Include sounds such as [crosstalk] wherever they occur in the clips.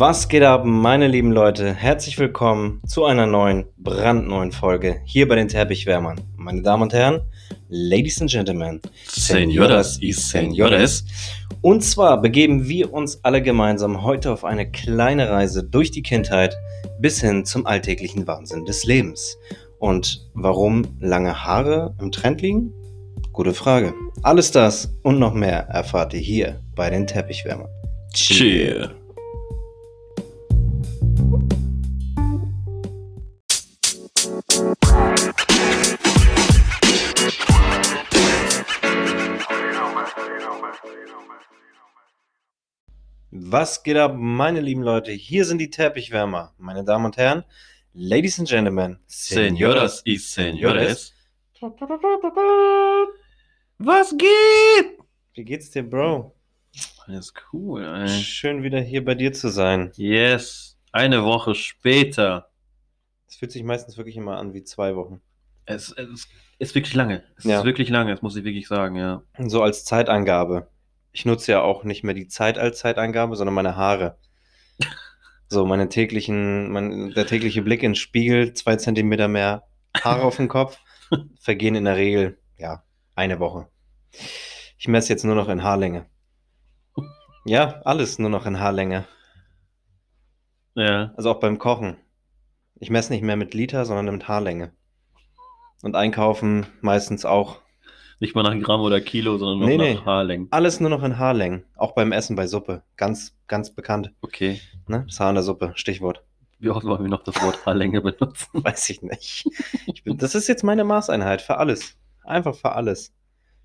Was geht ab, meine lieben Leute? Herzlich willkommen zu einer neuen, brandneuen Folge hier bei den Teppichwärmern. Meine Damen und Herren, Ladies and Gentlemen, Señoras y Señores. Und zwar begeben wir uns alle gemeinsam heute auf eine kleine Reise durch die Kindheit bis hin zum alltäglichen Wahnsinn des Lebens. Und warum lange Haare im Trend liegen? Gute Frage. Alles das und noch mehr erfahrt ihr hier bei den Teppichwärmern. Cheer. Was geht ab, meine lieben Leute? Hier sind die Teppichwärmer, meine Damen und Herren, Ladies and Gentlemen, Señoras y Señores. Was geht? Wie geht's dir, Bro? Alles cool, ey. Schön wieder hier bei dir zu sein. Yes. Eine Woche später. Es fühlt sich meistens wirklich immer an wie zwei Wochen. Es, es ist wirklich lange. Es Ja. ist wirklich lange, das muss ich wirklich sagen, ja. So als Zeitangabe. Ich nutze ja auch nicht mehr die Zeit als Zeitangabe, sondern meine Haare. [laughs] So, meine täglichen, mein, der tägliche Blick ins Spiegel, zwei Zentimeter mehr Haare auf dem Kopf, [laughs] vergehen in der Regel, ja, eine Woche. Ich messe jetzt nur noch in Haarlänge. [laughs] Ja, alles nur noch in Haarlänge. Ja. Also auch beim Kochen. Ich messe nicht mehr mit Liter, sondern mit Haarlänge. Und einkaufen meistens auch. Nicht mal nach Gramm oder Kilo, sondern nur Nee, nach nee. Haarlängen. Alles nur noch in Haarlängen. Auch beim Essen bei Suppe. Ganz, ganz bekannt. Okay. Ne? Das Haar in der Suppe, Stichwort. Wie oft wollen wir noch das Wort Haarlänge [laughs] benutzen? Weiß ich nicht. Ich bin, das ist jetzt meine Maßeinheit für alles. Einfach für alles.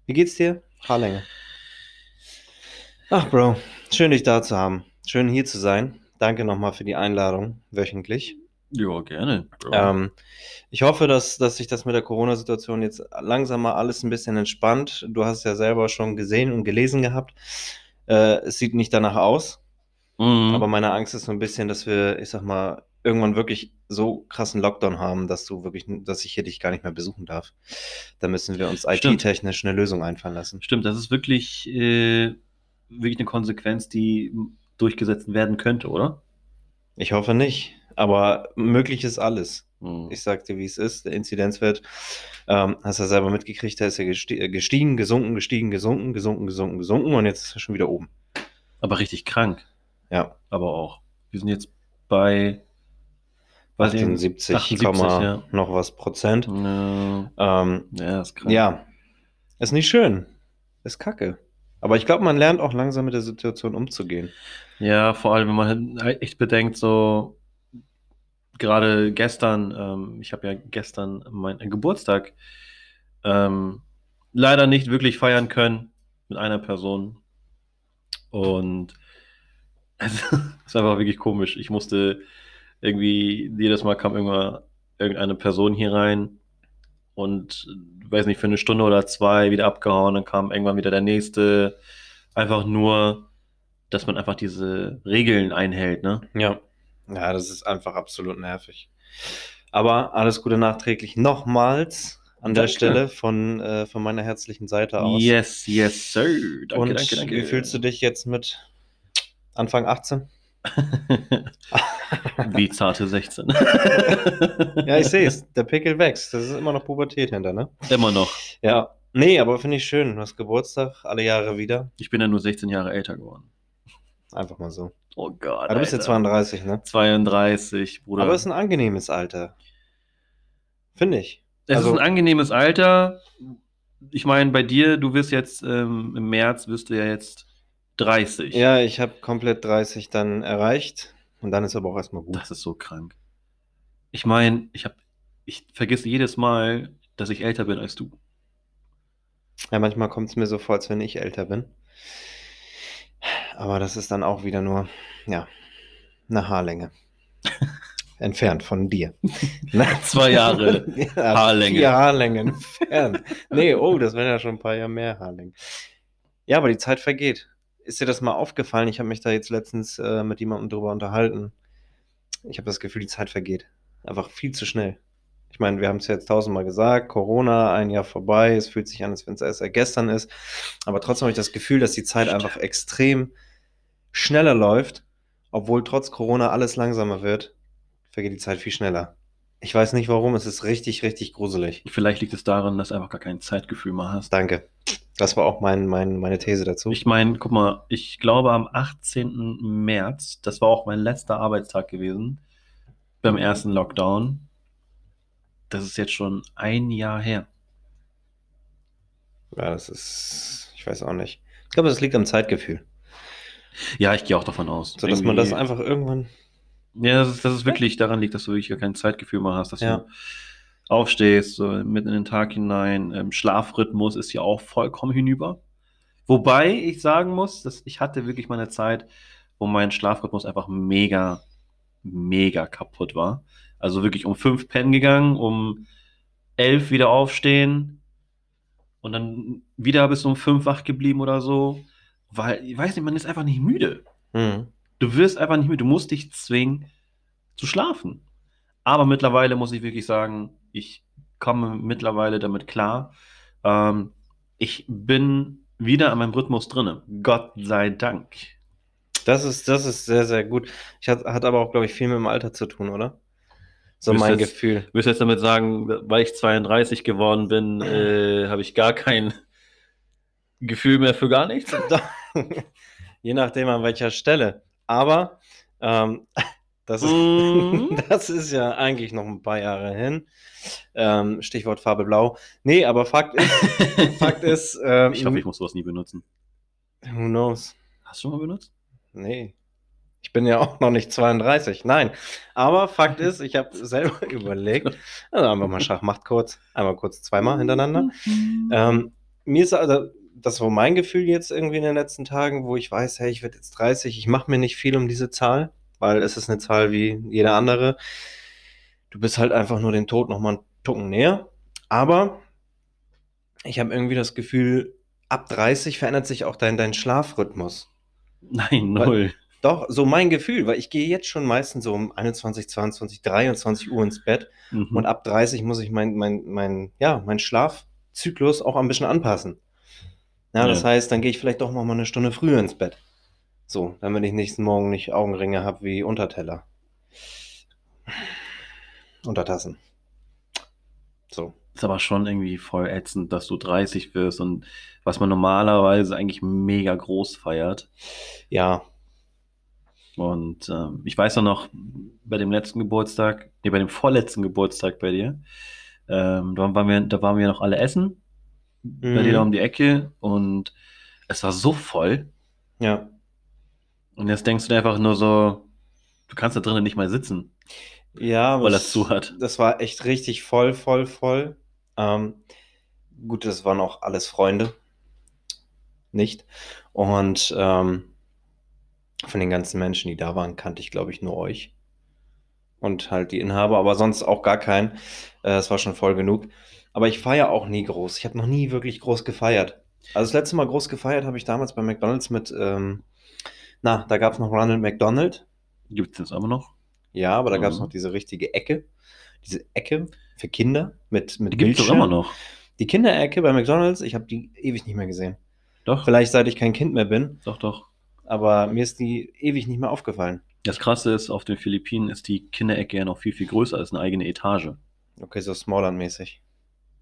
Wie geht's dir? Haarlänge. Ach, Bro, schön dich da zu haben. Schön hier zu sein. Danke nochmal für die Einladung, wöchentlich. Ja, gerne. Bro. Ähm, ich hoffe, dass, dass sich das mit der Corona-Situation jetzt langsam mal alles ein bisschen entspannt. Du hast ja selber schon gesehen und gelesen gehabt. Äh, es sieht nicht danach aus. Mhm. Aber meine Angst ist so ein bisschen, dass wir, ich sag mal, irgendwann wirklich so krassen Lockdown haben, dass du wirklich, dass ich hier dich gar nicht mehr besuchen darf. Da müssen wir uns. IT-technisch eine Lösung einfallen lassen. Stimmt, das ist wirklich, äh, wirklich eine Konsequenz, die durchgesetzt werden könnte, oder? Ich hoffe nicht, aber möglich ist alles. Mhm. Ich sag dir, wie es ist. Der Inzidenzwert, ähm, hast du ja selber mitgekriegt, der ist ja gesti äh, gestiegen, gesunken, gestiegen, gesunken, gesunken, gesunken, gesunken und jetzt ist er schon wieder oben. Aber richtig krank, Ja, aber auch. Wir sind jetzt bei bei den 78, 78, Komma ja. noch was Prozent. Ja, Ähm, ja, ist krank. Ja, ist nicht schön. Ist kacke. Aber ich glaube, man lernt auch langsam mit der Situation umzugehen. Ja, vor allem, wenn man echt bedenkt, so gerade gestern, ähm, ich habe ja gestern meinen Geburtstag ähm, leider nicht wirklich feiern können mit einer Person. Und [laughs] es ist einfach wirklich komisch. Ich musste irgendwie, jedes Mal kam irgendwann irgendeine Person hier rein und weiß nicht, für eine Stunde oder zwei wieder abgehauen, dann kam irgendwann wieder der nächste. Einfach nur, dass man einfach diese Regeln einhält, ne? Ja. Ja, das ist einfach absolut nervig. Aber alles Gute nachträglich nochmals an der Danke. Stelle von, äh, von meiner herzlichen Seite aus. Yes, yes, sir. Danke, Und danke, danke. wie fühlst du dich jetzt mit Anfang 18? [laughs] Wie [laughs] zarte 16. Ja, ich sehe es. [laughs] Der Pickel wächst. Das ist immer noch Pubertät hinter, ne? Immer noch. Ja. Nee, aber finde ich schön. Du hast Geburtstag alle Jahre wieder. Ich bin ja nur 16 Jahre älter geworden. Einfach mal so. Oh Gott. Aber du bist jetzt Alter. 32, ne? 32, Bruder. Aber es ist ein angenehmes Alter. Finde ich. Es Also- ist ein angenehmes Alter. Ich meine, bei dir, du wirst jetzt ähm, im März, wirst du ja jetzt 30. Ja, ich habe komplett 30 dann erreicht. Und dann ist aber auch erstmal gut. Das ist so krank. Ich meine, ich habe, ich vergesse jedes Mal, dass ich älter bin als du. Ja, manchmal kommt es mir so vor, als wenn ich älter bin. Aber das ist dann auch wieder nur, ja, eine Haarlänge. [laughs] Entfernt von dir. [laughs] Ne? Zwei Jahre [laughs] ja, Haarlänge. Vier Haarlängen entfernt. Nee, oh, das wären ja schon ein paar Jahre mehr Haarlängen. Ja, aber die Zeit vergeht. Ist dir das mal aufgefallen? Ich habe mich da jetzt letztens äh, mit jemandem drüber unterhalten. Ich habe das Gefühl, die Zeit vergeht. Einfach viel zu schnell. Ich meine, wir haben es jetzt tausendmal gesagt, Corona, ein Jahr vorbei, es fühlt sich an, als wenn es erst gestern ist. Aber trotzdem habe ich das Gefühl, dass die Zeit einfach extrem schneller läuft, obwohl trotz Corona alles langsamer wird, vergeht die Zeit viel schneller. Ich weiß nicht warum, es ist richtig, richtig gruselig. Vielleicht liegt es daran, dass du einfach gar kein Zeitgefühl mehr hast. Danke. Das war auch mein, mein, meine These dazu. Ich meine, guck mal, ich glaube am 18. März, das war auch mein letzter Arbeitstag gewesen, beim ersten Lockdown. Das ist jetzt schon ein Jahr her. Ja, das ist, ich weiß auch nicht. Ich glaube, das liegt am Zeitgefühl. Ja, ich gehe auch davon aus. So dass man das einfach irgendwann. Ja, das ist, das ist wirklich daran liegt, dass du wirklich gar kein Zeitgefühl mehr hast, dass Ja. du aufstehst, so mitten in den Tag hinein. Ähm, Schlafrhythmus ist ja auch vollkommen hinüber. Wobei ich sagen muss, dass ich hatte wirklich mal eine Zeit, wo mein Schlafrhythmus einfach mega, mega kaputt war. Also wirklich um fünf pennen gegangen, um elf wieder aufstehen und dann wieder bis um fünf wach geblieben oder so. Weil, ich weiß nicht, man ist einfach nicht müde. Hm. Du wirst einfach nicht müde. Du musst dich zwingen zu schlafen. Aber mittlerweile muss ich wirklich sagen, ich komme mittlerweile damit klar. Ähm, ich bin wieder an meinem Rhythmus drinne. Gott sei Dank. Das ist, das ist sehr, sehr gut. Ich hat, hat aber auch, glaube ich, viel mit dem Alter zu tun, oder? So Willst mein jetzt- Gefühl. Willst du jetzt damit sagen, weil ich 32 geworden bin, äh, [clears throat] habe ich gar kein Gefühl mehr für gar nichts? [laughs] Je nachdem an welcher Stelle. Aber ähm, [laughs] das, ist, Mhm. [laughs] das ist ja eigentlich noch ein paar Jahre hin. Ähm, Stichwort Farbe Blau. Nee, aber Fakt ist, [laughs] Fakt ist, ähm, Ich hoffe, ich muss sowas nie benutzen. who knows? Hast du schon mal benutzt? Nee. Ich bin ja auch noch nicht 32. Nein. Aber Fakt ist, ich habe selber überlegt, also einfach mal Schachmacht kurz, einmal kurz zweimal hintereinander. Ähm, mir ist also, das war mein Gefühl jetzt irgendwie in den letzten Tagen, wo ich weiß, hey, ich werde jetzt 30, ich mache mir nicht viel um diese Zahl, weil es ist eine Zahl wie jede andere. Du bist halt einfach nur dem Tod nochmal einen Tucken näher. Aber ich habe irgendwie das Gefühl, ab 30 verändert sich auch dein, dein Schlafrhythmus. Nein, null. Doch, so mein Gefühl, weil ich gehe jetzt schon meistens so um 21, 22, 23 Uhr ins Bett Mhm. und ab 30 muss ich mein, mein, mein, ja, mein Schlafzyklus auch ein bisschen anpassen. Ja, das Ja. heißt, dann gehe ich vielleicht doch noch mal eine Stunde früher ins Bett. So, damit ich nächsten Morgen nicht Augenringe habe wie Unterteller. Untertassen. So. Ist aber schon irgendwie voll ätzend, dass du 30 wirst und was man normalerweise eigentlich mega groß feiert. Ja, Und ähm, ich weiß auch noch, bei dem letzten Geburtstag, nee, bei dem vorletzten Geburtstag bei dir, ähm, da, waren wir, da waren wir noch alle essen, bei Mhm. dir da um die Ecke und es war so voll. ja. Und jetzt denkst du dir einfach nur so, du kannst da drinnen nicht mal sitzen. Ja, Weil das zu hat. Das war echt richtig voll, voll, voll. Ähm, gut, das waren auch alles Freunde. Nicht. Und ähm, von den ganzen Menschen, die da waren, kannte ich, glaube ich, nur euch. Und halt die Inhaber, aber sonst auch gar keinen. Äh, Es war schon voll genug. Aber ich feiere auch nie groß. Ich habe noch nie wirklich groß gefeiert. Also das letzte Mal groß gefeiert habe ich damals bei McDonalds mit, ähm, na, da gab es noch Ronald McDonald. Gibt es das aber noch? Ja, aber da gab es Mhm. noch diese richtige Ecke. Diese Ecke für Kinder mit, mit Die gibt es immer noch. Die Kinderecke bei McDonalds, ich habe die ewig nicht mehr gesehen. Doch, Vielleicht seit ich kein Kind mehr bin, doch, doch. aber mir ist die ewig nicht mehr aufgefallen. Das Krasse ist, auf den Philippinen ist die Kinderecke ja noch viel, viel größer als eine eigene Etage. Okay, so Smallland-mäßig.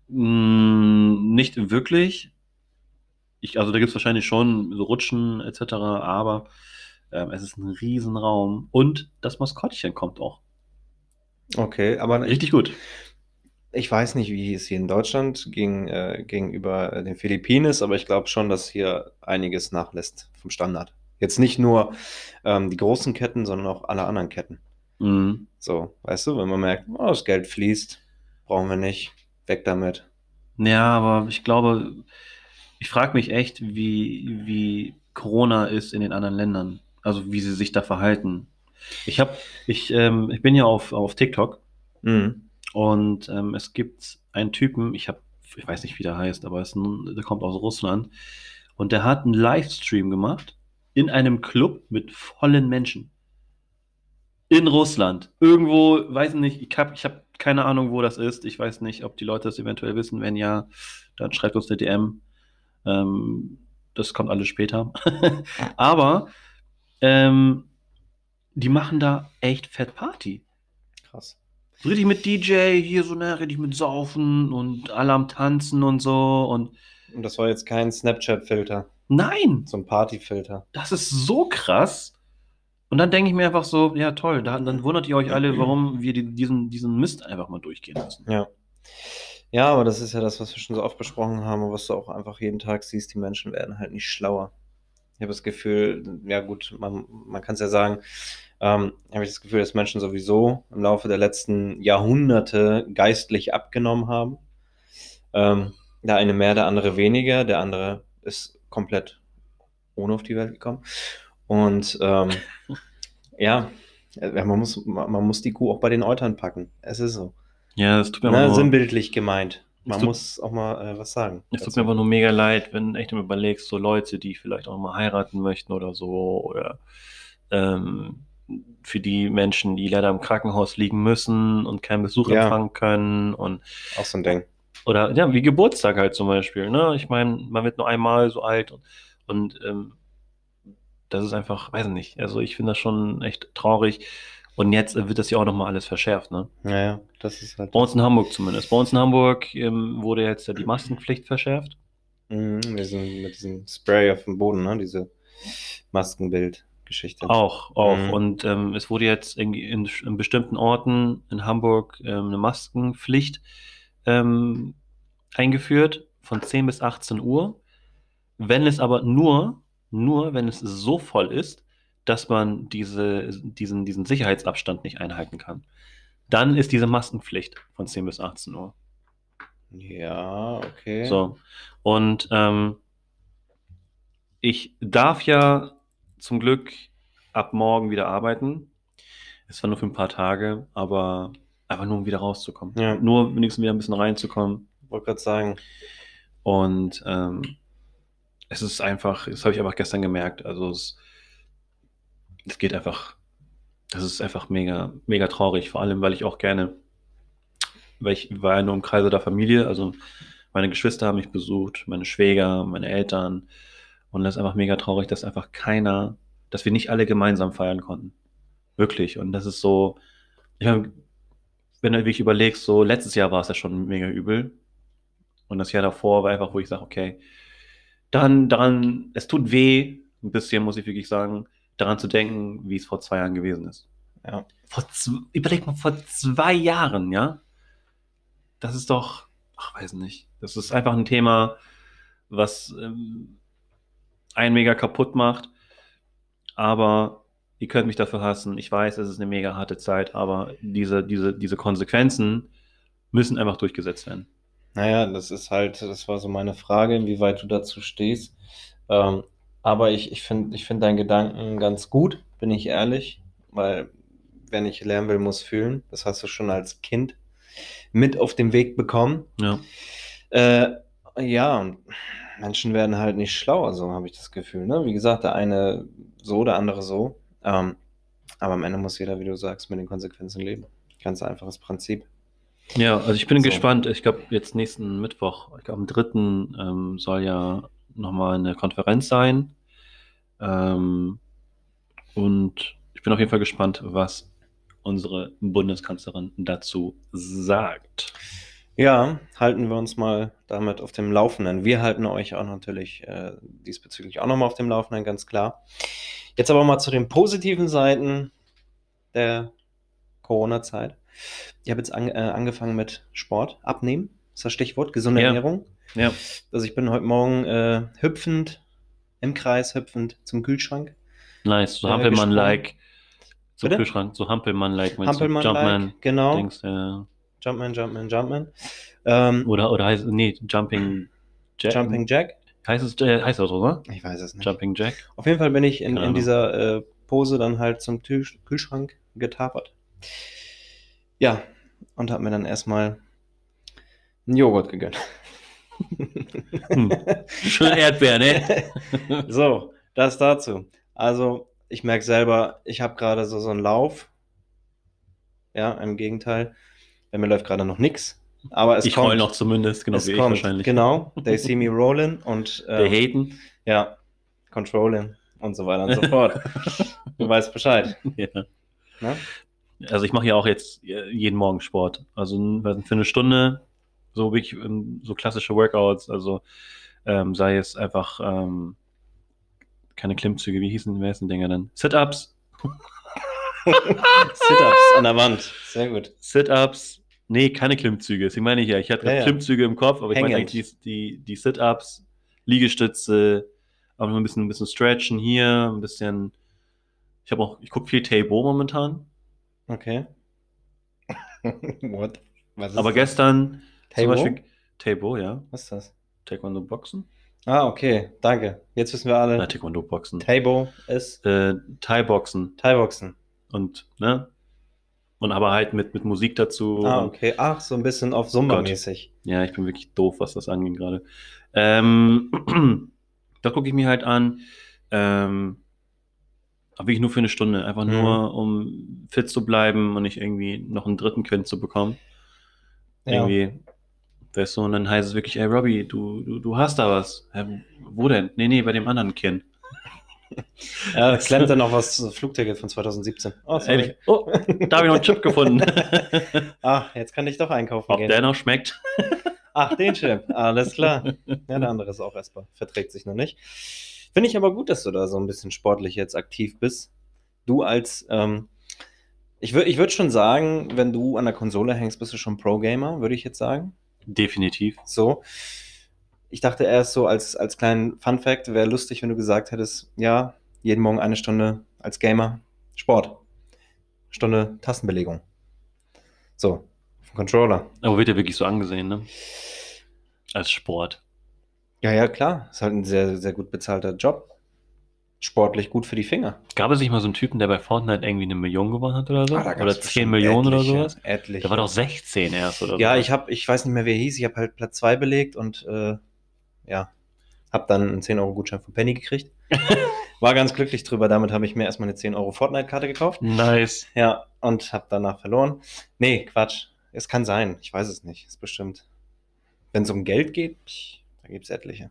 Mm, nicht wirklich. Ich, also da gibt es wahrscheinlich schon so Rutschen etc., aber ähm, es ist ein Riesenraum und das Maskottchen kommt auch. Okay, aber ich, Richtig gut. ich weiß nicht, wie es hier in Deutschland gegen, äh, gegenüber äh, den Philippinen ist, aber ich glaube schon, dass hier einiges nachlässt vom Standard. Jetzt nicht nur ähm, die großen Ketten, sondern auch alle anderen Ketten. Mhm. So, weißt du, wenn man merkt, oh, das Geld fließt, brauchen wir nicht, weg damit. Ja, aber ich glaube, ich frage mich echt, wie, wie Corona ist in den anderen Ländern. Also wie sie sich da verhalten. Ich habe, ich, ähm, ich bin ja auf, auf TikTok Mhm. Und ähm, es gibt einen Typen, ich habe, ich weiß nicht, wie der heißt, aber es der kommt aus Russland. Und der hat einen Livestream gemacht in einem Club mit vollen Menschen. In Russland. Irgendwo, weiß nicht, ich habe ich hab keine Ahnung, wo das ist. Ich weiß nicht, ob die Leute das eventuell wissen. Wenn ja, dann schreibt uns eine DM. Ähm, das kommt alles später. [laughs] aber ähm, die machen da echt fett Party. Krass. So richtig mit DJ, hier so, ne, richtig mit Saufen und alle am Tanzen und so. Und Und das war jetzt kein Snapchat-Filter, nein, so ein Party-Filter. das ist so krass. Und dann denke ich mir einfach so, ja toll, da, dann wundert ihr euch alle, warum [clears throat] wir die, diesen, diesen Mist einfach mal durchgehen lassen. Ja. Ja, aber das ist ja das, was wir schon so oft besprochen haben und was du auch einfach jeden Tag siehst, die Menschen werden halt nicht schlauer. Ich habe das Gefühl, ja gut, man, man kann es ja sagen, ähm, habe ich das Gefühl, dass Menschen sowieso im Laufe der letzten Jahrhunderte geistlich abgenommen haben. Ähm, der eine mehr, der andere weniger, der andere ist komplett ohne auf die Welt gekommen. Und ähm, ja, ja, man muss, man muss die Kuh auch bei den Eutern packen. Es ist so. Ja, es tut mir, Na, nur, sinnbildlich gemeint. Man tut- muss auch mal äh, was sagen. es tut mir einfach nur mega leid, wenn echt mal überlegst, so Leute, die vielleicht auch mal heiraten möchten oder so, oder ähm, für die Menschen, die leider im Krankenhaus liegen müssen und keinen Besuch Ja. empfangen können und Auch so ein Ding. Oder ja, wie Geburtstag halt zum Beispiel. Ne? Ich meine, man wird nur einmal so alt und, und ähm, das ist einfach, weiß nicht. Also ich finde das schon echt traurig. Und jetzt wird das ja auch nochmal alles verschärft. Ne? Naja, das ist halt. Bei uns in Hamburg zumindest. Bei uns in Hamburg ähm, wurde jetzt ja die Maskenpflicht verschärft. Mhm, mit, diesem, mit diesem Spray auf dem Boden, ne? Diese Maskenbild-Geschichte. Auch, auch. Mhm. Und ähm, es wurde jetzt irgendwie in, in bestimmten Orten in Hamburg ähm, eine Maskenpflicht ähm, eingeführt von 10 bis 18 Uhr. Wenn es aber nur, nur wenn es so voll ist, dass man diese, diesen, diesen Sicherheitsabstand nicht einhalten kann, dann ist diese Maskenpflicht von 10 bis 18 Uhr. Ja, okay. So. Und ähm, ich darf ja zum Glück ab morgen wieder arbeiten. Es war nur für ein paar Tage, aber einfach nur, um wieder rauszukommen. Ja. Nur wenigstens wieder ein bisschen reinzukommen. Wollte gerade sagen. Und ähm, es ist einfach, das habe ich einfach gestern gemerkt. Also es, es geht einfach, das ist einfach mega, mega traurig, vor allem, weil ich auch gerne, weil ich war ja nur im Kreise der Familie, also meine Geschwister haben mich besucht, meine Schwäger, meine Eltern. Und das ist einfach mega traurig, dass einfach keiner, dass wir nicht alle gemeinsam feiern konnten. Wirklich. Und das ist so, ich meine, wenn du wirklich überlegst, so letztes Jahr war es ja schon mega übel. Und das Jahr davor war einfach, wo ich sage, okay, dann daran, es tut weh, ein bisschen, muss ich wirklich sagen, daran zu denken, wie es vor zwei Jahren gewesen ist. Ja. Vor überleg mal, vor zwei Jahren, ja? Das ist doch, ach, weiß nicht. Das ist einfach ein Thema, was ähm, einen mega kaputt macht. Aber ihr könnt mich dafür hassen. Ich weiß, es ist eine mega harte Zeit, aber diese, diese, diese Konsequenzen müssen einfach durchgesetzt werden. Naja, das ist halt, das war so meine Frage, inwieweit du dazu stehst. Ähm, aber ich, ich finde ich find deinen Gedanken ganz gut, bin ich ehrlich, weil wer nicht lernen will, muss fühlen. Das hast du schon als Kind mit auf den Weg bekommen. Ja. Äh, ja, und Menschen werden halt nicht schlauer, so habe ich das Gefühl. Ne? Wie gesagt, der eine so, der andere so. Ähm, aber am Ende muss jeder, wie du sagst, mit den Konsequenzen leben. Ganz einfaches Prinzip. Ja, also ich bin So. gespannt. Ich glaube, jetzt nächsten Mittwoch, ich glaube, am 3. Ähm, soll ja nochmal eine Konferenz sein. Ähm, und ich bin auf jeden Fall gespannt, was unsere Bundeskanzlerin dazu sagt. Ja, halten wir uns mal damit auf dem Laufenden. Wir halten euch auch natürlich äh, diesbezüglich auch nochmal auf dem Laufenden, ganz klar. Jetzt aber mal zu den positiven Seiten der Corona-Zeit. Ich habe jetzt an, äh, angefangen mit Sport, abnehmen, ist das Stichwort, gesunde Ja. Ernährung. Ja, Also ich bin heute Morgen äh, hüpfend, im Kreis hüpfend zum Kühlschrank. nice. So Äh, Hampelmann-like. Zum Bitte? Kühlschrank. So Hampelmann-like. Hampelmann-like, Jumpman. genau. Dings, ja. Jumpman, Jumpman, Jumpman. Ähm, Oder, oder heißt nee, Jumping Jack. Jumping Jack? Heißt es, äh, heißt das so, oder? Ich weiß es nicht. Jumping Jack. Auf jeden Fall bin ich in, in dieser äh, Pose dann halt zum Kühlschrank getapert. Ja, und habe mir dann erstmal einen Joghurt gegönnt. Hm. Schön Erdbeer, ne? [laughs] so, das dazu. Also, ich merke selber, ich habe gerade so, so einen Lauf. Ja, im Gegenteil. Bei mir läuft gerade noch nichts. Aber es ich kommt. heul noch zumindest, genau es wie ich kommt. wahrscheinlich. Genau, they see me rolling und Der ähm, Hayden. ja, controlling. und so weiter und so fort. [laughs] Du weißt Bescheid. Ja. Ne? Also ich mache ja auch jetzt jeden Morgen Sport. Also für eine Stunde, so wirklich ähm, so klassische Workouts, also ähm, sei es einfach ähm, keine Klimmzüge, wie hießen die ersten Dinger denn? Sit-Ups. [laughs] Sit-Ups an der Wand. Sehr gut. Sit-Ups. Nee, keine Klimmzüge. Deswegen meine ich ja. Ich hatte Ja, ja. Klimmzüge im Kopf, aber ich meine Hängend. eigentlich die, die, die Sit-Ups, Liegestütze, auch noch ein bisschen, ein bisschen stretchen hier, ein bisschen. Ich habe auch, ich gucke viel Table momentan. Okay. [laughs] What? Was ist Aber das? gestern Table? zum Beispiel Table, ja. Was ist das? Taekwondo Boxen. Ah, okay. Danke. Jetzt wissen wir alle. Na, Taekwondo Boxen. Table ist Äh, Thai Boxen Thai-Boxen. und, ne? Und aber halt mit, mit Musik dazu. Ah, okay. Ach, so ein bisschen auf Zumba-mäßig. Ja, ich bin wirklich doof, was das angeht gerade. Ähm, [clears throat] da gucke ich mir halt an. Ähm, aber wirklich nur für eine Stunde. Einfach Mhm. nur, um fit zu bleiben und nicht irgendwie noch einen dritten Kind zu bekommen. Ja. Irgendwie, weißt du, und dann heißt es wirklich, ey Robbie, du, du, du hast da was. Hä, wo denn? Nee, nee, bei dem anderen Kind. [laughs] Ja, klemmt dann noch was Flugticket von 2017. Oh. Ehrlich? Oh, da habe ich noch einen Chip gefunden. [laughs] Ah, jetzt kann ich doch einkaufen Ob gehen. der noch schmeckt? Ach, den Chip. Alles klar. [laughs] Ja, der andere ist auch essbar. Verträgt sich noch nicht. Finde ich aber gut, dass du da so ein bisschen sportlich jetzt aktiv bist. Du als, ähm, ich würde ich würd schon sagen, wenn du an der Konsole hängst, bist du schon Pro-Gamer, würde ich jetzt sagen. Definitiv. So. Ich dachte erst so als, als kleinen Fun-Fact, wäre lustig, wenn du gesagt hättest, ja, jeden Morgen eine Stunde als Gamer Sport. Stunde Tastenbelegung. So, vom Controller. Aber wird ja wirklich so angesehen, ne? Als Sport. Ja, ja, klar. Ist halt ein sehr, sehr gut bezahlter Job. Sportlich gut für die Finger. Gab es nicht mal so einen Typen, der bei Fortnite irgendwie eine Million gewonnen hat oder so? Ah, oder 10 bestimmt Millionen oder etliche, sowas? Etliche. Der war doch 16 erst oder Ja, so. ich habe, ich weiß nicht mehr, wer hieß. Ich habe halt Platz 2 belegt und äh, ja, habe dann einen 10-Euro-Gutschein von Penny gekriegt. [laughs] War ganz glücklich drüber. Damit habe ich mir erstmal eine 10 Euro Fortnite-Karte gekauft. Nice. Ja, und habe danach verloren. Nee, Quatsch. Es kann sein. Ich weiß es nicht. Ist bestimmt. Wenn es um Geld geht, da gibt es etliche.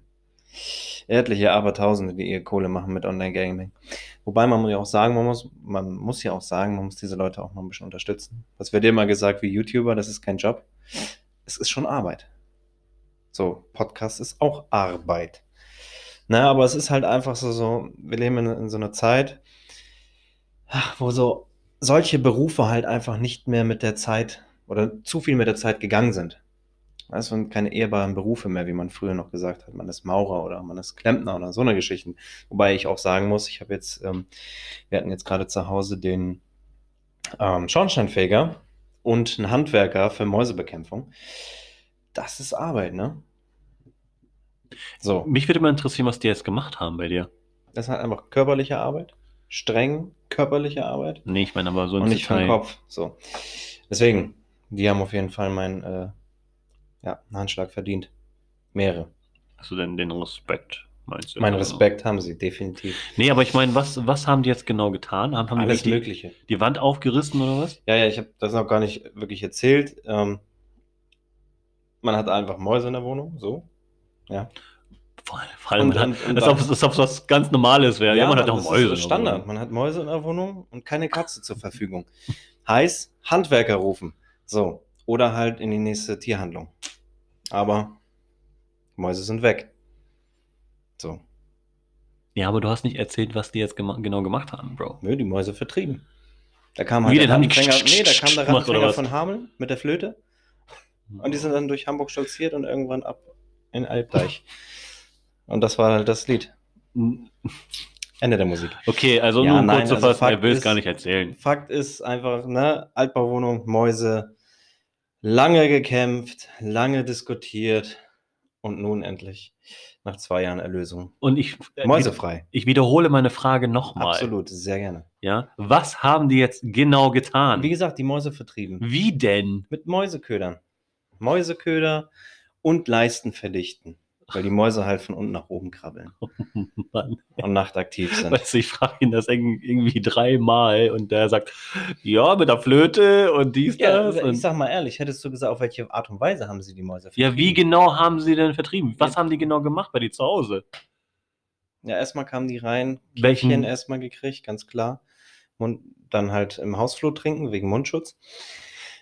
Etliche Abertausende, die ihr Kohle machen mit Online-Gaming. Wobei man muss ja auch sagen, man muss, man muss ja auch sagen, man muss diese Leute auch noch ein bisschen unterstützen. Was wird immer gesagt wie YouTuber, das ist kein Job. Es ist schon Arbeit. So, Podcast ist auch Arbeit. Na, aber es ist halt einfach so, so wir leben in, in so einer Zeit, wo so solche Berufe halt einfach nicht mehr mit der Zeit oder zu viel mit der Zeit gegangen sind. Das sind keine ehrbaren Berufe mehr, wie man früher noch gesagt hat. Man ist Maurer oder man ist Klempner oder so eine Geschichten. Wobei ich auch sagen muss, ich habe jetzt, ähm, wir hatten jetzt gerade zu Hause den ähm, Schornsteinfeger und einen Handwerker für Mäusebekämpfung. Das ist Arbeit, ne? So, Mich würde mal interessieren, was die jetzt gemacht haben bei dir. das ist halt einfach körperliche Arbeit, streng körperliche Arbeit. Nee, ich meine aber so und ins nicht vom. Kopf. So. Deswegen, die haben auf jeden Fall meinen äh, ja, einen Handschlag verdient. Mehrere. Hast du denn den Respekt, meinst du? Mein Also- Respekt haben sie, definitiv. Nee, aber ich meine, was, was haben die jetzt genau getan? Haben, haben die Alles die, Mögliche. die Wand aufgerissen oder was? Ja, ja, ich habe das noch gar nicht wirklich erzählt. Ähm, man hat einfach Mäuse in der Wohnung, so. Ja. Vor allem, Und- man und- hat, und als, dann- ob, es- als ob es was ganz Normales wäre. Ja, man hat auch das Mäuse. Ist Standard. Man hat Mäuse in der Wohnung und keine Katze zur Verfügung. Heißt, Handwerker rufen. So. Oder halt in die nächste Tierhandlung. Aber Mäuse sind weg. So. Ja, aber du hast nicht erzählt, was die jetzt gema genau gemacht haben, Bro. Nö, die Mäuse vertrieben. Da kam halt Wie der Rattenfänger, nee, da kam der Rattenfänger von Hameln mit der Flöte und die sind dann durch Hamburg stolziert und irgendwann ab in Alpdeich. Und das war halt das Lied. Ende der Musik. Okay, also Ja, nur nein, kurz zu also fassen, er will es gar nicht erzählen. Fakt ist einfach, ne, Altbauwohnung, Mäuse, lange gekämpft, lange diskutiert und nun endlich nach zwei Jahren Erlösung. Und ich, äh, Mäusefrei. ich wiederhole meine Frage nochmal. Absolut, sehr gerne. Ja? Was haben die jetzt genau getan? Wie gesagt, die Mäuse vertrieben. Wie denn? Mit Mäuseködern. Mäuseköder und Leisten verdichten. Weil die Mäuse halt von unten nach oben krabbeln [laughs] Mann. und nachtaktiv sind. Weißt du, ich frage ihn das irg- irgendwie dreimal und der sagt, ja, mit der Flöte und dies, Ja, das. ich und sag mal ehrlich, hättest du gesagt, auf welche Art und Weise haben sie die Mäuse ja, wie vertrieben? genau haben sie denn vertrieben? Was Ja. haben die genau gemacht bei dir zu Hause? Ja, erstmal kamen die rein, Käffchen erstmal gekriegt, ganz klar. Mund, dann halt im Hausflur trinken, wegen Mundschutz.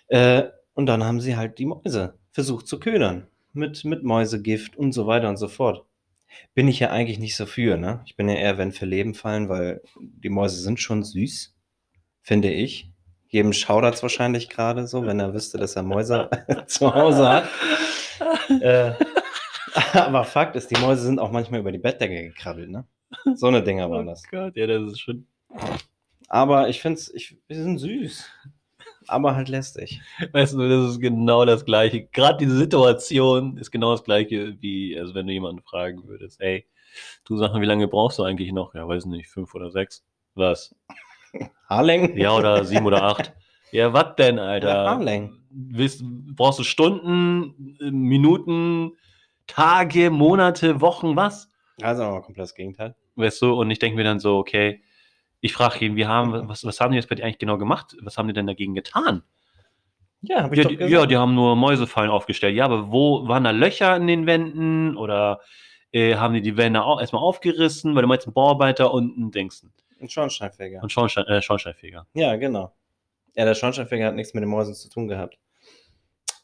Äh, und dann haben sie halt die Mäuse versucht zu ködern. Mit, mit Mäusegift und so weiter und so fort. Bin ich ja eigentlich nicht so für, ne? Ich bin ja eher, wenn für Leben fallen, weil die Mäuse sind schon süß, finde ich. Jedem schaudert's wahrscheinlich gerade so, wenn er wüsste, dass er Mäuse [laughs] zu Hause hat. Äh, [laughs] aber Fakt ist, die Mäuse sind auch manchmal über die Bettdecke gekrabbelt, ne? So eine Dinger waren das. Oh Gott, ja, das ist schon. Aber ich finde es, die sind süß. Aber halt lästig. Weißt du, das ist genau das Gleiche. Gerade diese Situation ist genau das Gleiche, wie also wenn du jemanden fragen würdest, ey, du sag mal, wie lange brauchst du eigentlich noch? Ja, weiß nicht, fünf oder sechs. Was? Haarlängen? Ja, oder sieben oder acht. Ja, was denn, Alter? Ja. Willst, brauchst du Stunden, Minuten, Tage, Monate, Wochen, was? Also komplett das Gegenteil. Weißt du, und ich denke mir dann so, okay, ich frage ihn, wie haben, was, was haben die jetzt bei dir eigentlich genau gemacht? Was haben die denn dagegen getan? Ja, hab Ja die, ja, die haben nur Mäusefallen aufgestellt. Ja, aber wo waren da Löcher in den Wänden? Oder äh, haben die die Wände auch erstmal aufgerissen? Weil du meinst, ein Bauarbeiter und ein Dingsen. Ein Schornsteinfeger. Und Schornstein, äh, Schornsteinfeger. Ja, genau. Ja, der Schornsteinfeger hat nichts mit den Mäusen zu tun gehabt.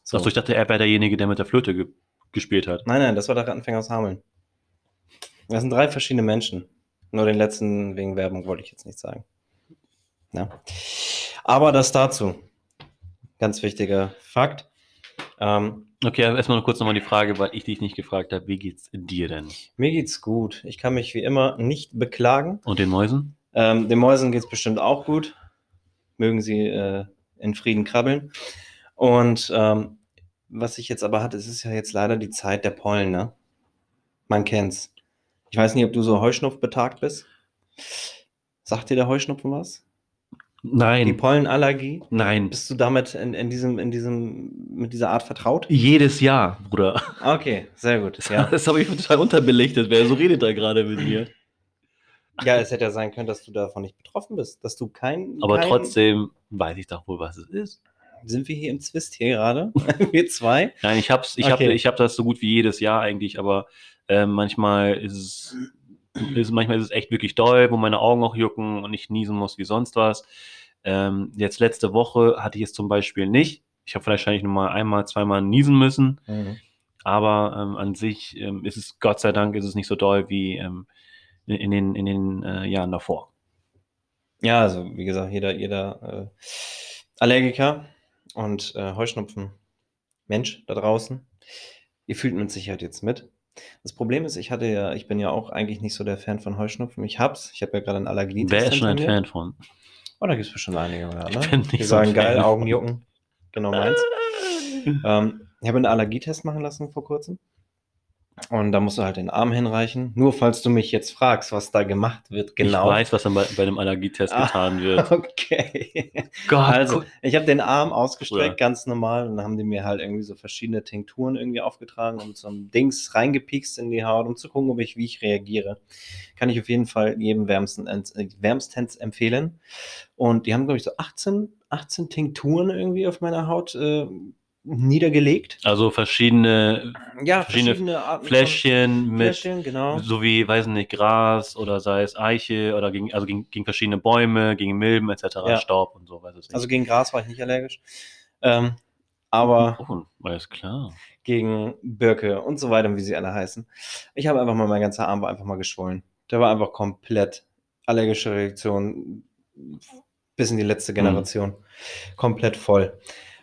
So. Achso, ich dachte, er wäre derjenige, der mit der Flöte ge gespielt hat. Nein, nein, das war der Rattenfänger aus Hameln. Das sind drei verschiedene Menschen. Nur den letzten wegen Werbung wollte ich jetzt nicht sagen. Ja. Aber das dazu. Ganz wichtiger Fakt. Ähm, Okay, erstmal noch kurz nochmal die Frage, weil ich dich nicht gefragt habe, wie geht's dir denn? mir geht's gut. Ich kann mich wie immer nicht beklagen. Und den Mäusen? Ähm, den Mäusen geht's bestimmt auch gut. Mögen sie äh, in Frieden krabbeln. Und ähm, was ich jetzt aber hatte, es ist ja jetzt leider die Zeit der Pollen, ne? Man kennt's. Ich weiß nicht, ob du so Heuschnupf betagt bist. Sagt dir der Heuschnupfen was? Die Nein. Pollenallergie? Nein. Bist du damit in, in diesem, in diesem, mit dieser Art vertraut? Jedes Jahr, Bruder. Okay, sehr gut. Ja, Das habe ich total unterbelichtet. Wer so redet da gerade mit mir? ja es hätte ja sein können, dass du davon nicht betroffen bist, dass du kein. Aber kein, trotzdem weiß ich doch wohl, was es ist. Sind wir hier im Zwist hier gerade? [laughs] wir zwei? Nein, ich hab's, ich hab, Okay. ich hab das so gut wie jedes Jahr eigentlich, aber äh, manchmal ist es, ist, manchmal ist es echt wirklich doll, wo meine Augen auch jucken und ich niesen muss wie sonst was. Ähm, jetzt letzte Woche hatte ich es zum Beispiel nicht. Ich habe wahrscheinlich nur mal einmal, zweimal niesen müssen, aber ähm, an sich ähm, ist es, Gott sei Dank, ist es nicht so doll wie ähm, in, in den, in den äh, Jahren davor. Ja, also wie gesagt, jeder, jeder äh, Allergiker und äh, Heuschnupfen Mensch da draußen, ihr fühlt mit Sicherheit jetzt mit. Das Problem ist, ich hatte ja, ich bin ja auch eigentlich nicht so der Fan von Heuschnupfen. Ich hab's, ich habe ja gerade einen Allergie. Wer ist schon ein Fan von? Oh, da gibt es bestimmt einige, oder? Ich Ne? bin nicht Die so sagen, geil. Augen jucken. Genau meins. [laughs] Ähm, ich habe einen Allergietest machen lassen vor kurzem. Und da musst du halt den Arm hinreichen. Nur falls du mich jetzt fragst, was da gemacht wird, genau. Ich weiß, was dann bei, bei dem Allergietest Ah. getan wird. [laughs] Okay. Gott, Also, ich habe den Arm ausgestreckt, Bruder. ganz normal, und dann haben die mir halt irgendwie so verschiedene Tinkturen irgendwie aufgetragen und so ein Dings reingepiekst in die Haut, um zu gucken, ob ich, wie ich reagiere. Kann ich auf jeden Fall jedem wärmsten, äh, wärmstens empfehlen. Und die haben, glaube ich, so 18, 18 Tinkturen irgendwie auf meiner Haut äh, niedergelegt. Also verschiedene Ja, Verschiedene Arten von Fläschchen mit, Fläschchen, genau. so wie, weiß nicht, Gras oder sei es Eiche oder gegen, also gegen, gegen verschiedene Bäume, gegen Milben etc., Ja. Staub und so, weiß. Also gegen Gras war ich nicht allergisch. Ähm, aber oh, alles klar. gegen Birke und so weiter, wie sie alle heißen. Ich habe einfach mal, mein ganzer Arm war einfach mal geschwollen. Der war einfach komplett allergische Reaktion bis in die letzte Generation. Komplett voll.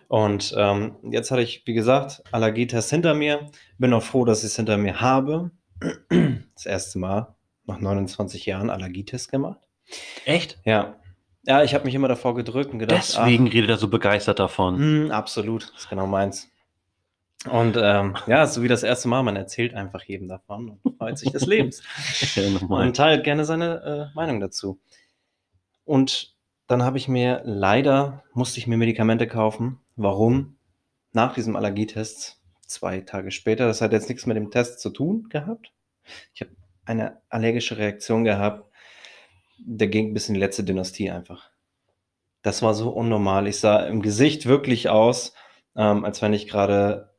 Und ähm, jetzt hatte ich, wie gesagt, Allergietest hinter mir. Bin auch froh, dass ich es hinter mir habe. Das erste Mal nach 29 Jahren Allergietest gemacht. Echt? Ja. Ja, ich habe mich immer davor gedrückt und gedacht, Deswegen redet er so begeistert davon. Mm, absolut, das ist genau meins. Und ähm, ja, so wie das erste Mal, man erzählt einfach jedem davon und freut sich des Lebens. [laughs] Ja, und teilt gerne seine äh, Meinung dazu. Und dann habe ich mir leider, musste ich mir Medikamente kaufen. Warum? Nach diesem Allergietest, zwei Tage später, das hat jetzt nichts mit dem Test zu tun gehabt. Ich habe eine allergische Reaktion gehabt, der ging bis in die letzte Dynastie einfach. Das war so unnormal. Ich sah im Gesicht wirklich aus, ähm, als wenn ich gerade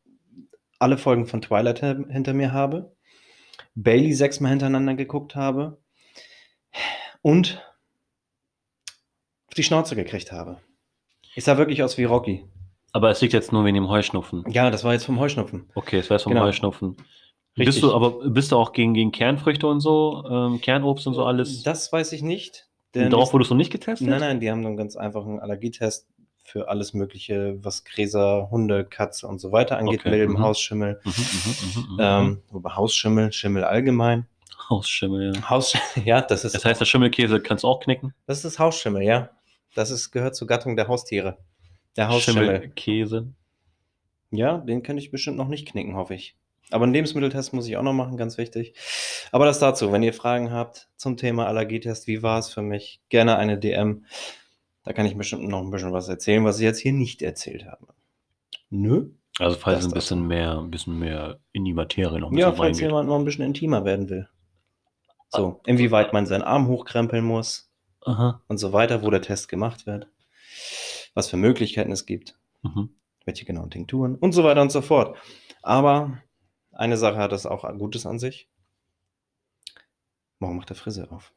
alle Folgen von Twilight hin- hinter mir habe. Bailey sechsmal hintereinander geguckt habe und auf die Schnauze gekriegt habe. Ich sah wirklich aus wie Rocky. Aber es liegt jetzt nur wegen dem Heuschnupfen. Ja, das war jetzt vom Heuschnupfen. Okay, es war jetzt vom Genau. Heuschnupfen. Richtig. Bist du, aber bist du auch gegen, gegen Kernfrüchte und so, ähm, Kernobst und so alles? Das weiß ich nicht. Denn darauf wurdest du nicht getestet? Nein, nein, die haben einen ganz einfachen Allergietest für alles Mögliche, was Gräser, Hunde, Katze und so weiter angeht, Okay, Milben, mhm. Hausschimmel. Mhm, mhm, mhm, mhm. Ähm, wobei Hausschimmel, Schimmel allgemein. Hausschimmel, ja. Haus, [laughs] ja, das ist Das heißt, der Schimmelkäse kannst du auch knicken? das ist Hausschimmel, ja. Das ist, gehört zur Gattung der Haustiere. Der Hausschimmel. Ja, den könnte ich bestimmt noch nicht knicken, hoffe ich. Aber einen Lebensmitteltest muss ich auch noch machen, ganz wichtig. Aber das dazu, wenn ihr Fragen habt zum Thema Allergietest, wie war es für mich, gerne eine DM. Da kann ich bestimmt noch ein bisschen was erzählen, was ich jetzt hier nicht erzählt habe. Nö? Also falls Das ein bisschen mehr, ein bisschen mehr in die Materie noch ein Ja, bisschen falls reingeht. jemand noch ein bisschen intimer werden will. So, inwieweit man seinen Arm hochkrempeln muss Aha. und so weiter, wo der Test gemacht wird, was für Möglichkeiten es gibt, Mhm. welche genauen Tinkturen und so weiter und so fort. Aber eine Sache hat es auch Gutes an sich. Morgen macht der Friseur auf.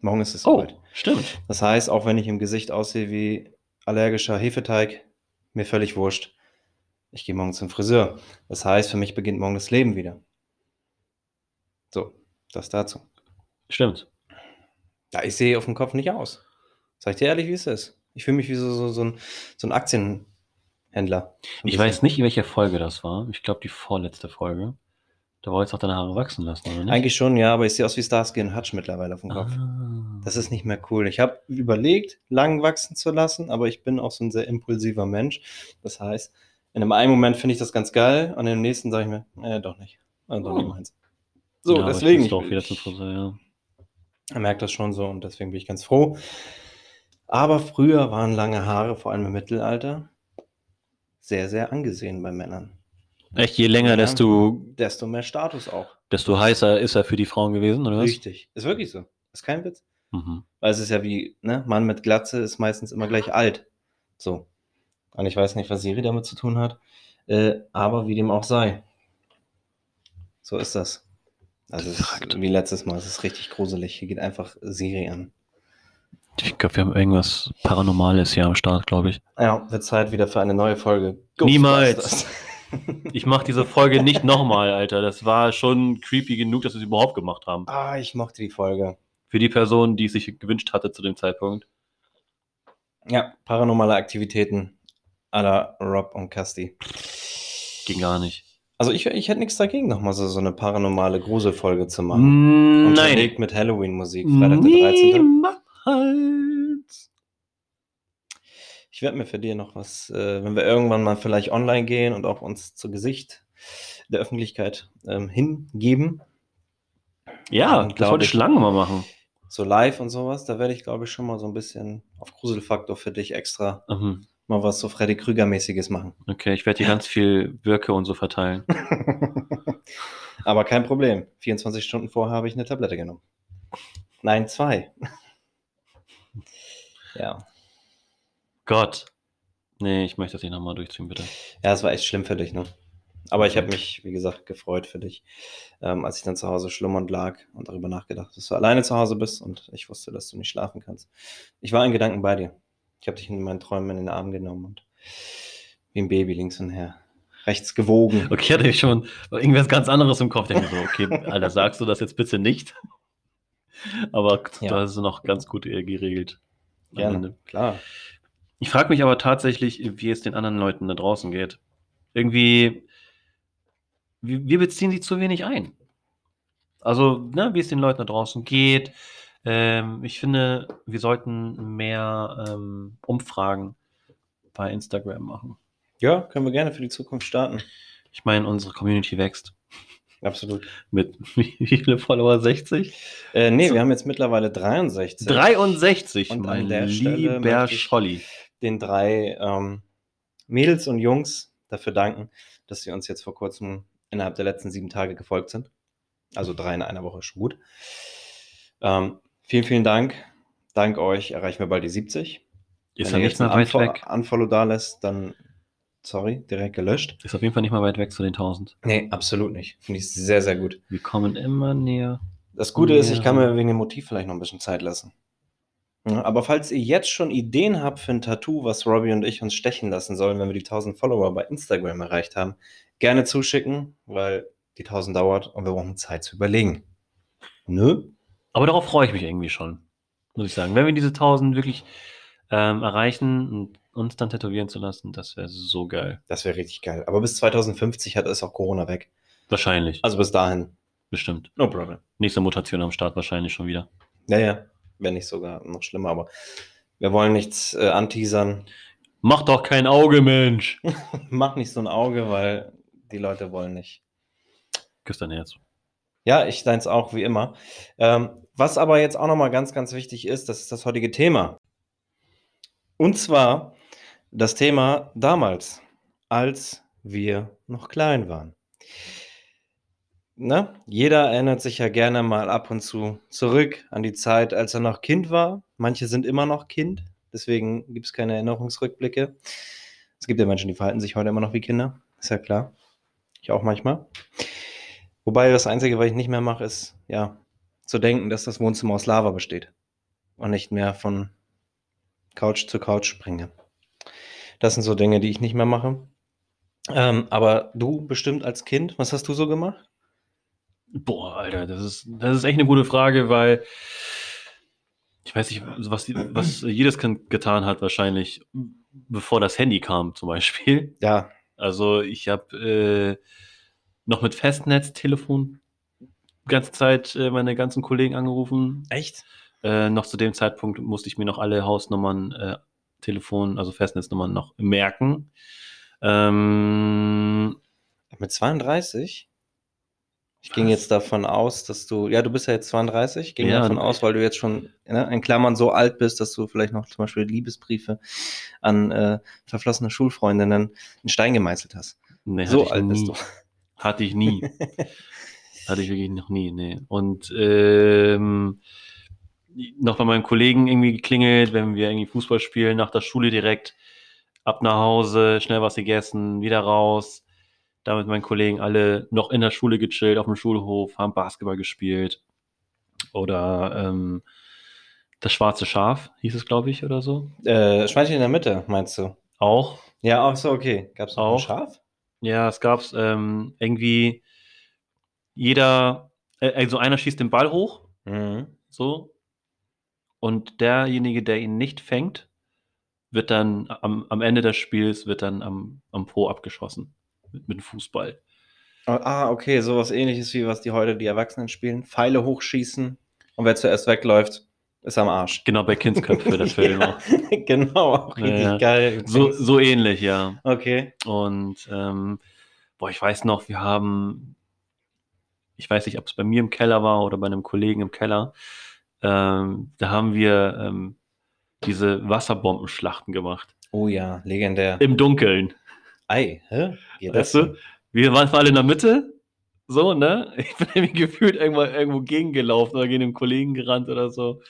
Morgen ist es Oh, soweit. stimmt. Das heißt, auch wenn ich im Gesicht aussehe wie allergischer Hefeteig, mir völlig wurscht. Ich gehe morgen zum Friseur. Das heißt, für mich beginnt morgen das Leben wieder. So, das dazu. Stimmt. Ja, ich sehe auf dem Kopf nicht aus. Sag ich dir ehrlich, wie es ist. Ich fühle mich wie so, so, so, ein, so ein Aktienhändler. Ein Ich weiß nicht, in welcher Folge das war. Ich glaube, die vorletzte Folge. Da wolltest du auch deine Haare wachsen lassen, oder nicht? Eigentlich schon, ja, aber ich sehe aus wie Starsky und Hutch mittlerweile auf dem Kopf. Ah. Das ist nicht mehr cool. Ich habe überlegt, lang wachsen zu lassen, aber ich bin auch so ein sehr impulsiver Mensch. Das heißt, in einem einen Moment finde ich das ganz geil und im nächsten sage ich mir, äh, doch nicht. Doch Oh. nicht meins. So, Ja, aber ich deswegen. muss doch ich- wieder zum Friseur, ja. Er merkt das schon so und deswegen bin ich ganz froh. Aber früher waren lange Haare, vor allem im Mittelalter, sehr, sehr angesehen bei Männern. Echt, je länger, Ja. desto, Desto mehr Status auch. desto heißer ist er für die Frauen gewesen, oder was? Richtig. Ist wirklich so. Ist kein Witz. Mhm. Weil es ist ja wie, ne, Mann mit Glatze ist meistens immer gleich alt. So. Und ich weiß nicht, was Siri damit zu tun hat. Äh, aber wie dem auch sei. So ist das. Also ist, wie letztes Mal, es ist richtig gruselig. Hier geht einfach Siri an. Ich glaube, wir haben irgendwas Paranormales hier am Start, glaube ich. Ja, wird Zeit wieder für eine neue Folge. Niemals. [laughs] Ich mache diese Folge nicht nochmal, Alter. Das war schon creepy genug, dass wir es überhaupt gemacht haben. ah, ich mochte die Folge. Für die Person, die es sich gewünscht hatte zu dem Zeitpunkt. Ja, paranormale Aktivitäten à la Rob und Casti. Ging gar nicht. Also ich, ich hätte nichts dagegen, nochmal so, so eine paranormale Gruselfolge zu machen. Nein. Unterlegt mit Halloween-Musik, Freitag der 13. Niemals. Ich werde mir für dir noch was, äh, wenn wir irgendwann mal vielleicht online gehen und auch uns zu Gesicht der Öffentlichkeit ähm, hingeben, Ja, Dann das wollte ich lange mal machen. so live und sowas, da werde ich glaube ich schon mal so ein bisschen auf Gruselfaktor für dich extra Mhm. mal was so Freddy Krüger-mäßiges machen. Okay, ich werde hier ganz viel Wirke und so verteilen. [laughs] Aber kein Problem. 24 Stunden vorher habe ich eine Tablette genommen. Nein, zwei. Ja. Gott. Nee, ich möchte das nicht nochmal durchziehen, bitte. Ja, es war echt schlimm für dich, ne? Aber ich habe mich, wie gesagt, gefreut für dich, ähm, als ich dann zu Hause schlummernd lag und darüber nachgedacht, dass du alleine zu Hause bist und ich wusste, dass du nicht schlafen kannst. Ich war in Gedanken bei dir. Ich habe dich in meinen Träumen in den Arm genommen und wie ein Baby links und her. Rechts gewogen. Okay, hatte ich schon irgendwas ganz anderes im Kopf. Denke mir so, okay, Alter, sagst du das jetzt bitte nicht? Aber Ja. da ist es noch ganz gut geregelt. Gerne, klar. Ich frage mich aber tatsächlich, wie es den anderen Leuten da draußen geht. Irgendwie, wir, wir beziehen sie zu wenig ein. Also, ne, wie es den Leuten da draußen geht. Ähm, ich finde, wir sollten mehr ähm, Umfragen bei Instagram machen. Ja, können wir gerne für die Zukunft starten. Ich meine, unsere Community wächst. Absolut. Mit [laughs] wie viele Follower? 60? Äh, nee, So. wir haben jetzt mittlerweile 63. 63, Und an mein der Stelle lieber Scholli. den drei ähm, Mädels und Jungs dafür danken, dass sie uns jetzt vor kurzem innerhalb der letzten sieben Tage gefolgt sind. Also drei in einer Woche, schon gut. Ähm, vielen, vielen Dank. Dank euch erreichen wir bald die 70. Ist Wenn er ihr nicht jetzt mehr weit weg? Unfollow da lässt, dann Sorry, direkt gelöscht. Ist auf jeden Fall nicht mal weit weg zu den 1000. Nee, absolut nicht. Finde ich sehr, sehr gut. Wir kommen immer näher. Das Gute ist, ich kann mir wegen dem Motiv vielleicht noch ein bisschen Zeit lassen. Ja, aber falls ihr jetzt schon Ideen habt für ein Tattoo, was Robbie und ich uns stechen lassen sollen, wenn wir die 1000 Follower bei Instagram erreicht haben, gerne zuschicken, weil die 1000 dauert und wir brauchen Zeit zu überlegen. Nö? Aber darauf freue ich mich irgendwie schon, muss ich sagen. Wenn wir diese 1000 wirklich ähm, erreichen und uns dann tätowieren zu lassen, das wäre so geil. Das wäre richtig geil. Aber bis 2050 hat es auch Corona weg. Wahrscheinlich. Also bis dahin. bestimmt. No problem. Nächste Mutation am Start wahrscheinlich schon wieder. Ja, ja. Wenn nicht sogar noch schlimmer, aber wir wollen nichts äh, anteasern. Mach doch kein Auge, Mensch! [laughs] Mach nicht so ein Auge, weil die Leute wollen nicht. Küss dein Herz. Ja, ich deins auch, wie immer. Ähm, was aber jetzt auch nochmal ganz, ganz wichtig ist, das ist das heutige Thema. Und zwar das Thema damals, als wir noch klein waren. Ne? Jeder erinnert sich ja gerne mal ab und zu zurück an die Zeit, als er noch Kind war. Manche sind immer noch Kind, deswegen gibt es keine Erinnerungsrückblicke. Es gibt ja Menschen, die verhalten sich heute immer noch wie Kinder, ist ja klar. Ich auch manchmal. Wobei das Einzige, was ich nicht mehr mache, ist, ja, zu denken, dass das Wohnzimmer aus Lava besteht. Und nicht mehr von Couch zu Couch springe. Das sind so Dinge, die ich nicht mehr mache. Ähm, aber du bestimmt als Kind, was hast du so gemacht? Boah, Alter, das ist, das ist echt eine gute Frage, weil ich weiß nicht, was, was [clears throat] jedes Kind getan hat, wahrscheinlich, bevor das Handy kam, zum Beispiel. Ja, Also ich habe äh, noch mit Festnetztelefon die ganze Zeit äh, meine ganzen Kollegen angerufen. echt? Äh, noch zu dem Zeitpunkt musste ich mir noch alle Hausnummern, äh, Telefon, also Festnetznummern noch merken. Ähm, Mit 32? Ich ging Was? jetzt davon aus, dass du, ja, du bist ja jetzt 32, ich ging Ja, davon aus, weil du jetzt schon ne, in Klammern so alt bist, dass du vielleicht noch zum Beispiel Liebesbriefe an äh, verflossene Schulfreundinnen in Stein gemeißelt hast. nee, so alt nie. bist du. Hatte ich nie. [laughs] Hatte ich wirklich noch nie, nee. Und ähm, noch bei meinen Kollegen irgendwie geklingelt, wenn wir irgendwie Fußball spielen, nach der Schule direkt ab nach Hause, schnell was gegessen, wieder raus. Da mit meinen Kollegen alle noch in der Schule gechillt, auf dem Schulhof, haben Basketball gespielt. Oder ähm, das schwarze Schaf, hieß es, glaube ich, oder so. Äh, Schweinchen in der Mitte, meinst du? Auch. Ja, auch so, okay. Gab es noch ein Auch. Schaf? Ja, es gab ähm, irgendwie jeder, äh, also einer schießt den Ball hoch, Mhm. so, und derjenige, der ihn nicht fängt, wird dann am, am Ende des Spiels wird dann am, am Po abgeschossen mit, mit dem Fußball. Ah, okay, sowas ähnliches wie was die heute die Erwachsenen spielen. Pfeile hochschießen und wer zuerst wegläuft, ist am Arsch. Genau bei Kindsköpfe der [laughs] Film. Ja, auch. [laughs] genau, auch richtig Ja. geil. So, so ähnlich, ja. Okay. Und ähm, boah, ich weiß noch, wir haben, ich weiß nicht, ob es bei mir im Keller war oder bei einem Kollegen im Keller, ähm, da haben wir ähm, diese Wasserbombenschlachten gemacht. Oh ja, legendär. Im Dunkeln. Ei, hä? Geht Weißt du? Wir waren alle in der Mitte. So, ne? Ich bin irgendwie gefühlt irgendwo, irgendwo gegengelaufen oder gegen einen Kollegen gerannt oder so.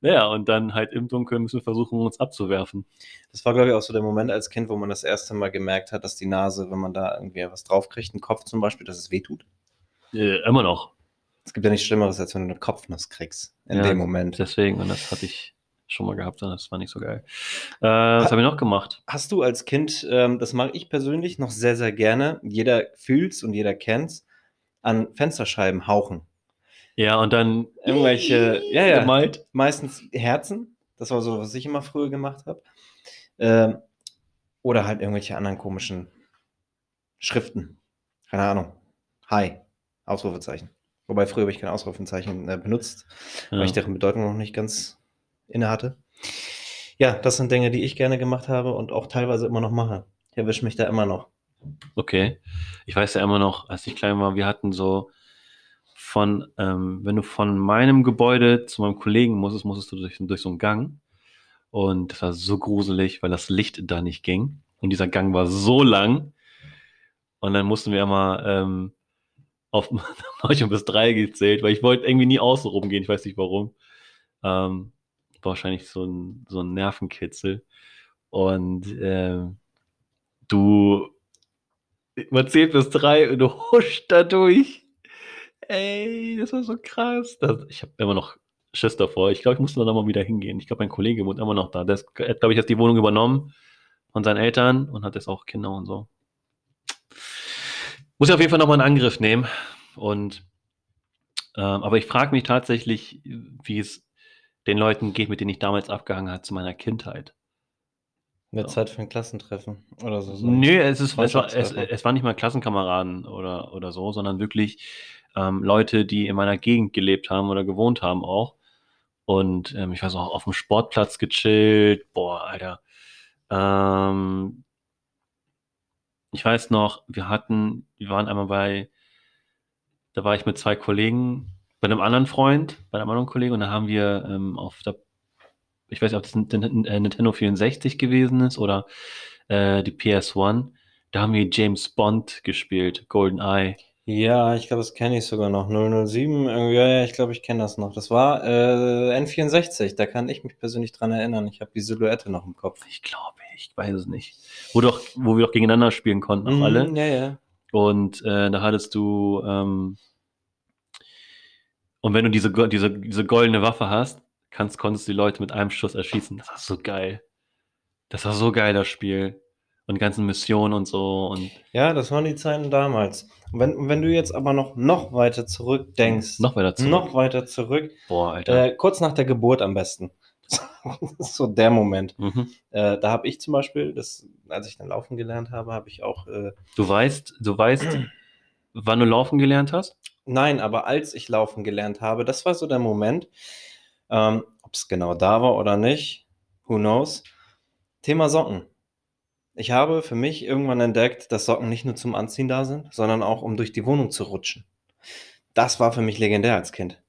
Naja, und dann halt im Dunkeln müssen wir versuchen, uns abzuwerfen. Das war, glaube ich, auch so der Moment als Kind, wo man das erste Mal gemerkt hat, dass die Nase, wenn man da irgendwie was draufkriegt, einen Kopf zum Beispiel, dass es wehtut. Äh, immer noch. Es gibt ja nichts Schlimmeres, als wenn du eine Kopfnuss kriegst. In Ja, dem Moment. Deswegen, und das hatte ich schon mal gehabt und das war nicht so geil. Äh, was habe ich noch gemacht? Hast du als Kind, ähm, das mache ich persönlich noch sehr, sehr gerne, jeder fühlt's und jeder kennt's, an Fensterscheiben hauchen. Ja, und dann Irgendwelche, ja, ja, gemalt. meistens Herzen. Das war so, was ich immer früher gemacht habe. Ähm, oder halt irgendwelche anderen komischen Schriften. Keine Ahnung. Hi. Ausrufezeichen. Wobei früher habe ich kein Ausrufezeichen äh, benutzt, weil Ja. ich deren Bedeutung noch nicht ganz inne hatte. Ja, das sind Dinge, die ich gerne gemacht habe und auch teilweise immer noch mache. Ich erwische mich da immer noch. Okay. Ich weiß ja immer noch, als ich klein war, wir hatten so von, ähm, wenn du von meinem Gebäude zu meinem Kollegen musstest, musstest du durch, durch so einen Gang. Und das war so gruselig, weil das Licht da nicht ging. Und dieser Gang war so lang. Und dann mussten wir immer ähm, auf [laughs] manchmal bis drei gezählt, weil ich wollte irgendwie nie außen rumgehen. Ich weiß nicht warum. Ähm, wahrscheinlich so ein, so ein Nervenkitzel. Und ähm, Du man zählt bis drei und du huscht da durch. Ey, das war so krass. Das, ich habe immer noch Schiss davor. Ich glaube, ich muss da mal wieder hingehen. Ich glaube, mein Kollege wohnt immer noch da. Der ist- glaube ich, jetzt die Wohnung übernommen von seinen Eltern und hat jetzt auch Kinder und so. Muss ich auf jeden Fall nochmal einen Angriff nehmen. Und ähm, aber ich frage mich tatsächlich, wie es den Leuten geht, mit denen ich damals abgehangen habe zu meiner Kindheit. Wird Zeit für ein Klassentreffen oder so. so. Nö, es, ist, es, war, es, es waren nicht mal Klassenkameraden oder, oder so, sondern wirklich ähm, Leute, die in meiner Gegend gelebt haben oder gewohnt haben auch. Und ähm, ich weiß auch, auf dem Sportplatz gechillt. Boah, Alter. Ähm, ich weiß noch, wir hatten, wir waren einmal bei, da war ich mit zwei Kollegen, bei einem anderen Freund, bei einem anderen Kollegen, und da haben wir ähm, auf der, ich weiß nicht, ob das ein Nintendo 64 gewesen ist oder äh, die PS1, da haben wir James Bond gespielt, GoldenEye. Ja, ich glaube, das kenne ich sogar noch. 007, irgendwie, ja, ja, ich glaube, ich kenne das noch. Das war äh, N64, da kann ich mich persönlich dran erinnern. Ich habe die Silhouette noch im Kopf. Ich glaube, ich weiß es nicht. Wo, doch, wo wir doch gegeneinander spielen konnten, auch Mhm, alle. Ja, ja. Und äh, da hattest du, ähm, und wenn du diese, diese, diese goldene Waffe hast, kannst, konntest du die Leute mit einem Schuss erschießen. Das war so geil. Das war so geil, das Spiel. Und ganzen Missionen und so. Und Ja, das waren die Zeiten damals. Und wenn, wenn du jetzt aber noch, noch weiter zurückdenkst, noch weiter zurück. noch weiter zurück, Boah, Alter. äh, kurz nach der Geburt am besten. das [laughs] ist so der Moment. mhm. Äh, da habe ich zum Beispiel, das, als ich dann laufen gelernt habe, habe ich auch, äh, Du weißt, du weißt, wann du laufen gelernt hast? nein, aber als ich laufen gelernt habe, das war so der Moment, ähm, ob es genau da war oder nicht, who knows. Thema Socken. Ich habe für mich irgendwann entdeckt, dass Socken nicht nur zum Anziehen da sind, sondern auch um durch die Wohnung zu rutschen. Das war für mich legendär als Kind.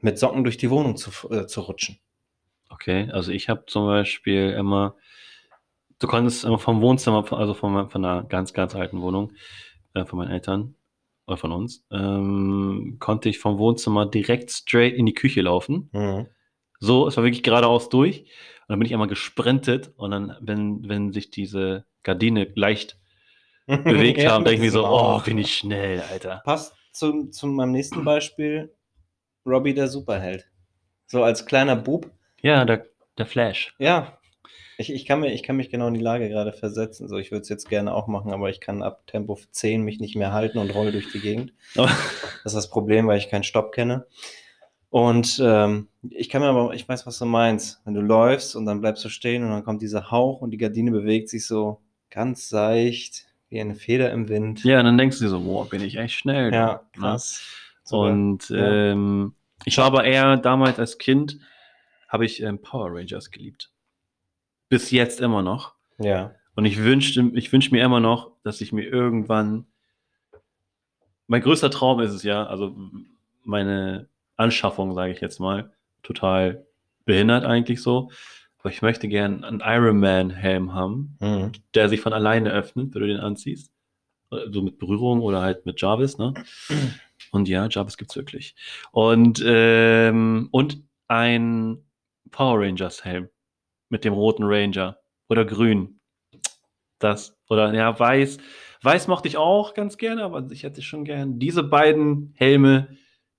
Mit Socken durch die Wohnung zu, äh, zu rutschen. Okay, also ich habe zum Beispiel immer, du konntest immer vom Wohnzimmer, also von, von einer ganz, ganz alten Wohnung, äh, von meinen Eltern oder von uns, ähm, konnte ich vom Wohnzimmer direkt straight in die Küche laufen. Mhm. So, es war wirklich geradeaus durch. Und dann bin ich einmal gesprintet und dann, wenn, wenn sich diese Gardine leicht [laughs] bewegt haben, denke ich mir so, oh, bin ich schnell, Alter. Passt zu, zu meinem nächsten Beispiel, Robbie der Superheld. So als kleiner Bub. Ja, der, der Flash. Ja, ich, ich, kann mir, ich kann mich genau in die Lage gerade versetzen. So, ich würde es jetzt gerne auch machen, aber ich kann ab Tempo 10 mich nicht mehr halten und roll durch die Gegend. Das ist das Problem, weil ich keinen Stopp kenne. Und ähm, ich kann mir aber, ich weiß, was du meinst. Wenn du läufst und dann bleibst du stehen und dann kommt dieser Hauch und die Gardine bewegt sich so ganz seicht, wie eine Feder im Wind. Ja, dann denkst du dir so, boah, bin ich echt schnell. Ja, Ne? krass. Super. Und Ja. ähm, ich war aber eher damals als Kind, habe ich ähm, Power Rangers geliebt. Bis jetzt immer noch. ja. Und ich wünschte, ich wünsche mir immer noch, dass ich mir irgendwann. Mein größter Traum ist es ja, also meine Anschaffung, sage ich jetzt mal, total behindert eigentlich so. Aber ich möchte gern einen Iron Man Helm haben, Mhm. der sich von alleine öffnet, wenn du den anziehst. So mit Berührung oder halt mit Jarvis, ne? Und ja, Jarvis gibt's wirklich. Und, ähm, und ein Power Rangers Helm mit dem roten Ranger oder grün. Das, oder ja, weiß. Weiß mochte ich auch ganz gerne, aber ich hätte schon gern. Diese beiden Helme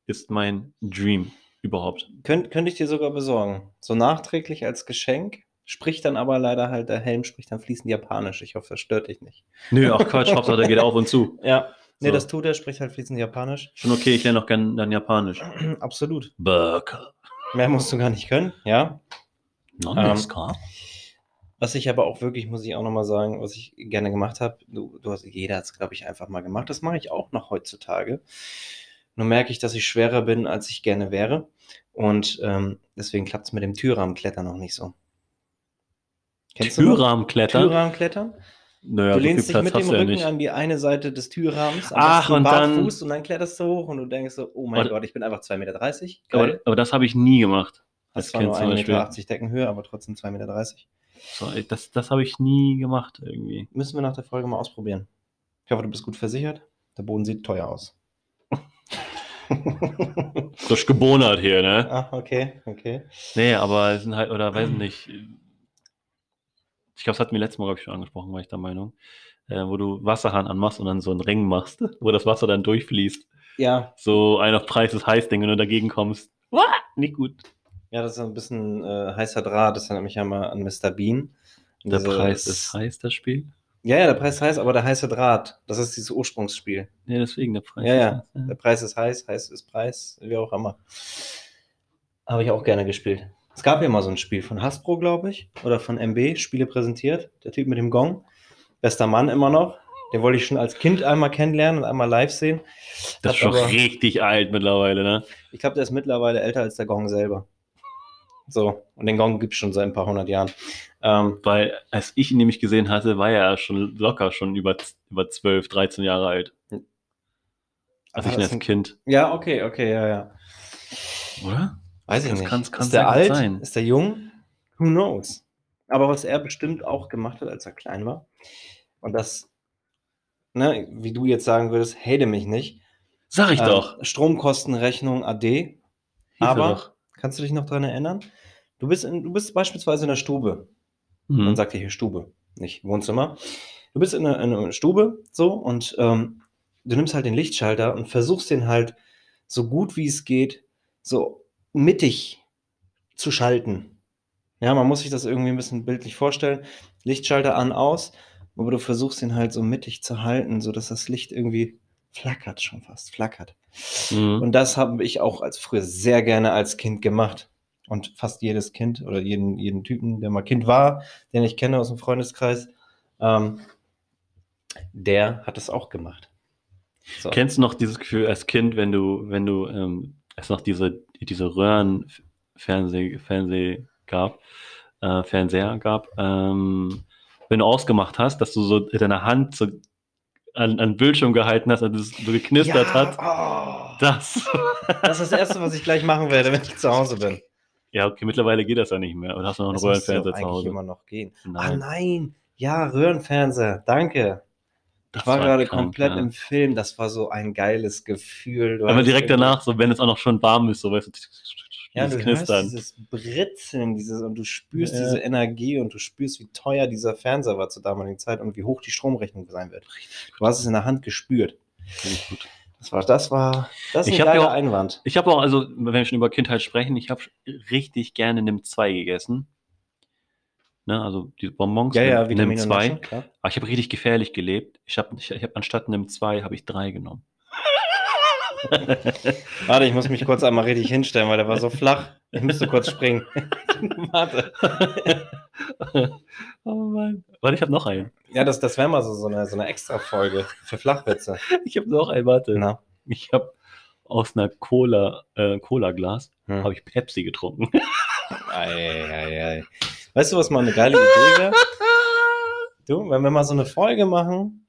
ist mein Dream überhaupt. Könnt, könnte ich dir sogar besorgen. So nachträglich als Geschenk. Spricht dann aber leider halt, der Helm spricht dann fließend Japanisch. Ich hoffe, das stört dich nicht. Nö, ach Quatsch, [laughs] Hauptsache der geht auf und zu. Ja. Nee, So. das tut er, spricht halt fließend Japanisch. Schon okay, ich lerne noch gern dann Japanisch. [clears throat] Absolut. Burger. Mehr musst du gar nicht können, ja. Non Ähm? Was ich aber auch wirklich, muss ich auch nochmal sagen, was ich gerne gemacht habe, du, du hast, jeder hat es, glaube ich, einfach mal gemacht. Das mache ich auch noch heutzutage. Nur merke ich, dass ich schwerer bin, als ich gerne wäre. Und ähm, deswegen klappt es mit dem Türrahmenklettern noch nicht so. Kennst? Türrahmenklettern? Türrahmenklettern? Naja, du so lehnst dich mit dem ja Rücken nicht. an die eine Seite des Türrahmens, am Ach, und dann- barfuß und dann kletterst du hoch und du denkst so, oh mein Oder- Gott, ich bin einfach 2,30 Meter. Aber, Geil. aber das habe ich nie gemacht. Als zwar Kind nur zum 1,80 Beispiel. Meter Deckenhöhe, aber trotzdem 2,30 Meter. So, das das habe ich nie gemacht irgendwie. Müssen wir nach der Folge mal ausprobieren. Ich hoffe, du bist gut versichert. Der Boden sieht teuer aus. [laughs] Das ist gebonert hier, ne? ah, okay, okay. Nee, aber es sind halt, oder weiß nicht. Ich glaube, das hatten wir letztes Mal, glaube ich, schon angesprochen, war ich der Meinung. äh, wo du Wasserhahn anmachst und dann so einen Ring machst, [laughs] wo das Wasser dann durchfließt. Ja, So ein auf Preis ist heiß Ding, wenn du dagegen kommst. Uah, nicht gut. ja, das ist ein bisschen äh, heißer Draht. Das erinnert mich ja mal an Mr. Bean. Der Preis ist heiß, das Spiel. Ja, ja, der Preis ist heiß, aber der heiße Draht. Das ist dieses Ursprungsspiel. Ja, deswegen der Preis Ja, ja. heiß. Der Preis ist heiß, heiß ist Preis, wie auch immer. Habe ich auch gerne gespielt. Es gab ja mal so ein Spiel von Hasbro, glaube ich, oder von MB, Spiele präsentiert. Der Typ mit dem Gong. Bester Mann immer noch. Den wollte ich schon als Kind einmal kennenlernen und einmal live sehen. Das Hat ist schon aber- richtig alt mittlerweile, ne? Ich glaube, der ist mittlerweile älter als der Gong selber. So, und den Gong gibt es schon seit ein paar hundert Jahren. Ähm, Weil, als ich ihn nämlich gesehen hatte, war er schon locker schon über, über 12, 13 Jahre alt. Als aber ich ihn als sind- Kind. ja, okay, okay, ja, ja. Oder? Weiß ich Das nicht. kann's- kann's ist der alt? sein. Ist der jung? Who knows? Aber was er bestimmt auch gemacht hat, als er klein war, und das, ne, wie du jetzt sagen würdest, hate mich nicht. Sag ich ähm, doch. Stromkostenrechnung AD. Hieß er aber-. Kannst du dich noch daran erinnern? Du bist, in, du bist beispielsweise in der Stube. Mhm. Man sagt ja hier Stube, nicht Wohnzimmer. Du bist in einer, in einer Stube so und ähm, du nimmst halt den Lichtschalter und versuchst den halt so gut wie es geht, so mittig zu schalten. Ja, man muss sich das irgendwie ein bisschen bildlich vorstellen. Lichtschalter an, aus, aber du versuchst den halt so mittig zu halten, sodass das Licht irgendwie flackert schon fast, flackert. Mhm. Und das habe ich auch als früher sehr gerne als Kind gemacht. Und fast jedes Kind oder jeden, jeden Typen, der mal Kind war, den ich kenne aus dem Freundeskreis, ähm, der hat es auch gemacht. So. Kennst du noch dieses Gefühl als Kind, wenn du, wenn du, ähm, es noch diese, diese Röhrenfernseh Fernseh gab, äh, Fernseher gab, ähm, wenn du ausgemacht hast, dass du so deine Hand so an, an den Bildschirm gehalten hast, und es so geknistert hat. Oh, Das. das ist das Erste, was ich gleich machen werde, wenn ich zu Hause bin. Ja, okay, mittlerweile geht das ja nicht mehr. Oder hast du noch einen Das Röhrenfernseher zu eigentlich Hause? immer noch gehen. Ah Nein. nein, ja, Röhrenfernseher, danke. Ich Das war, gerade krank, komplett ja. im Film, das war so ein geiles Gefühl. Du Aber direkt danach, so wenn es auch noch schon warm ist, so weißt du, Ja, dieses du hörst Knistern. dieses Britzeln, dieses, und du spürst Ja. diese Energie und du spürst, wie teuer dieser Fernseher war zur damaligen Zeit und wie hoch die Stromrechnung sein wird. Du hast es in der Hand gespürt. Finde ich gut. Das war, das war, das ist Ich ein ja auch- Einwand. Ich habe auch, also, wenn wir schon über Kindheit sprechen, ich habe richtig gerne NIM 2 gegessen. Ne, also die Bonbons, Ja, ja, NIM Vitamine und 2. Naschen, klar. Aber ich habe richtig gefährlich gelebt. Ich habe ich, ich hab anstatt NIM 2 habe ich 3 genommen. [laughs] Warte, ich muss mich kurz einmal richtig hinstellen, weil der war so flach. Ich müsste kurz springen. [laughs] Warte. [laughs] oh Mann. Warte, ich habe noch einen. Ja, das, das wäre mal so, so eine, so eine Extra-Folge für Flachwitze. Ich habe noch einen, warte. Na. Ich habe aus einer Cola, äh, Cola-Glas, Hm. habe ich Pepsi getrunken. Ei, ei, ei. Weißt du, was mal eine geile Idee wäre? Du, wenn wir mal so eine Folge machen,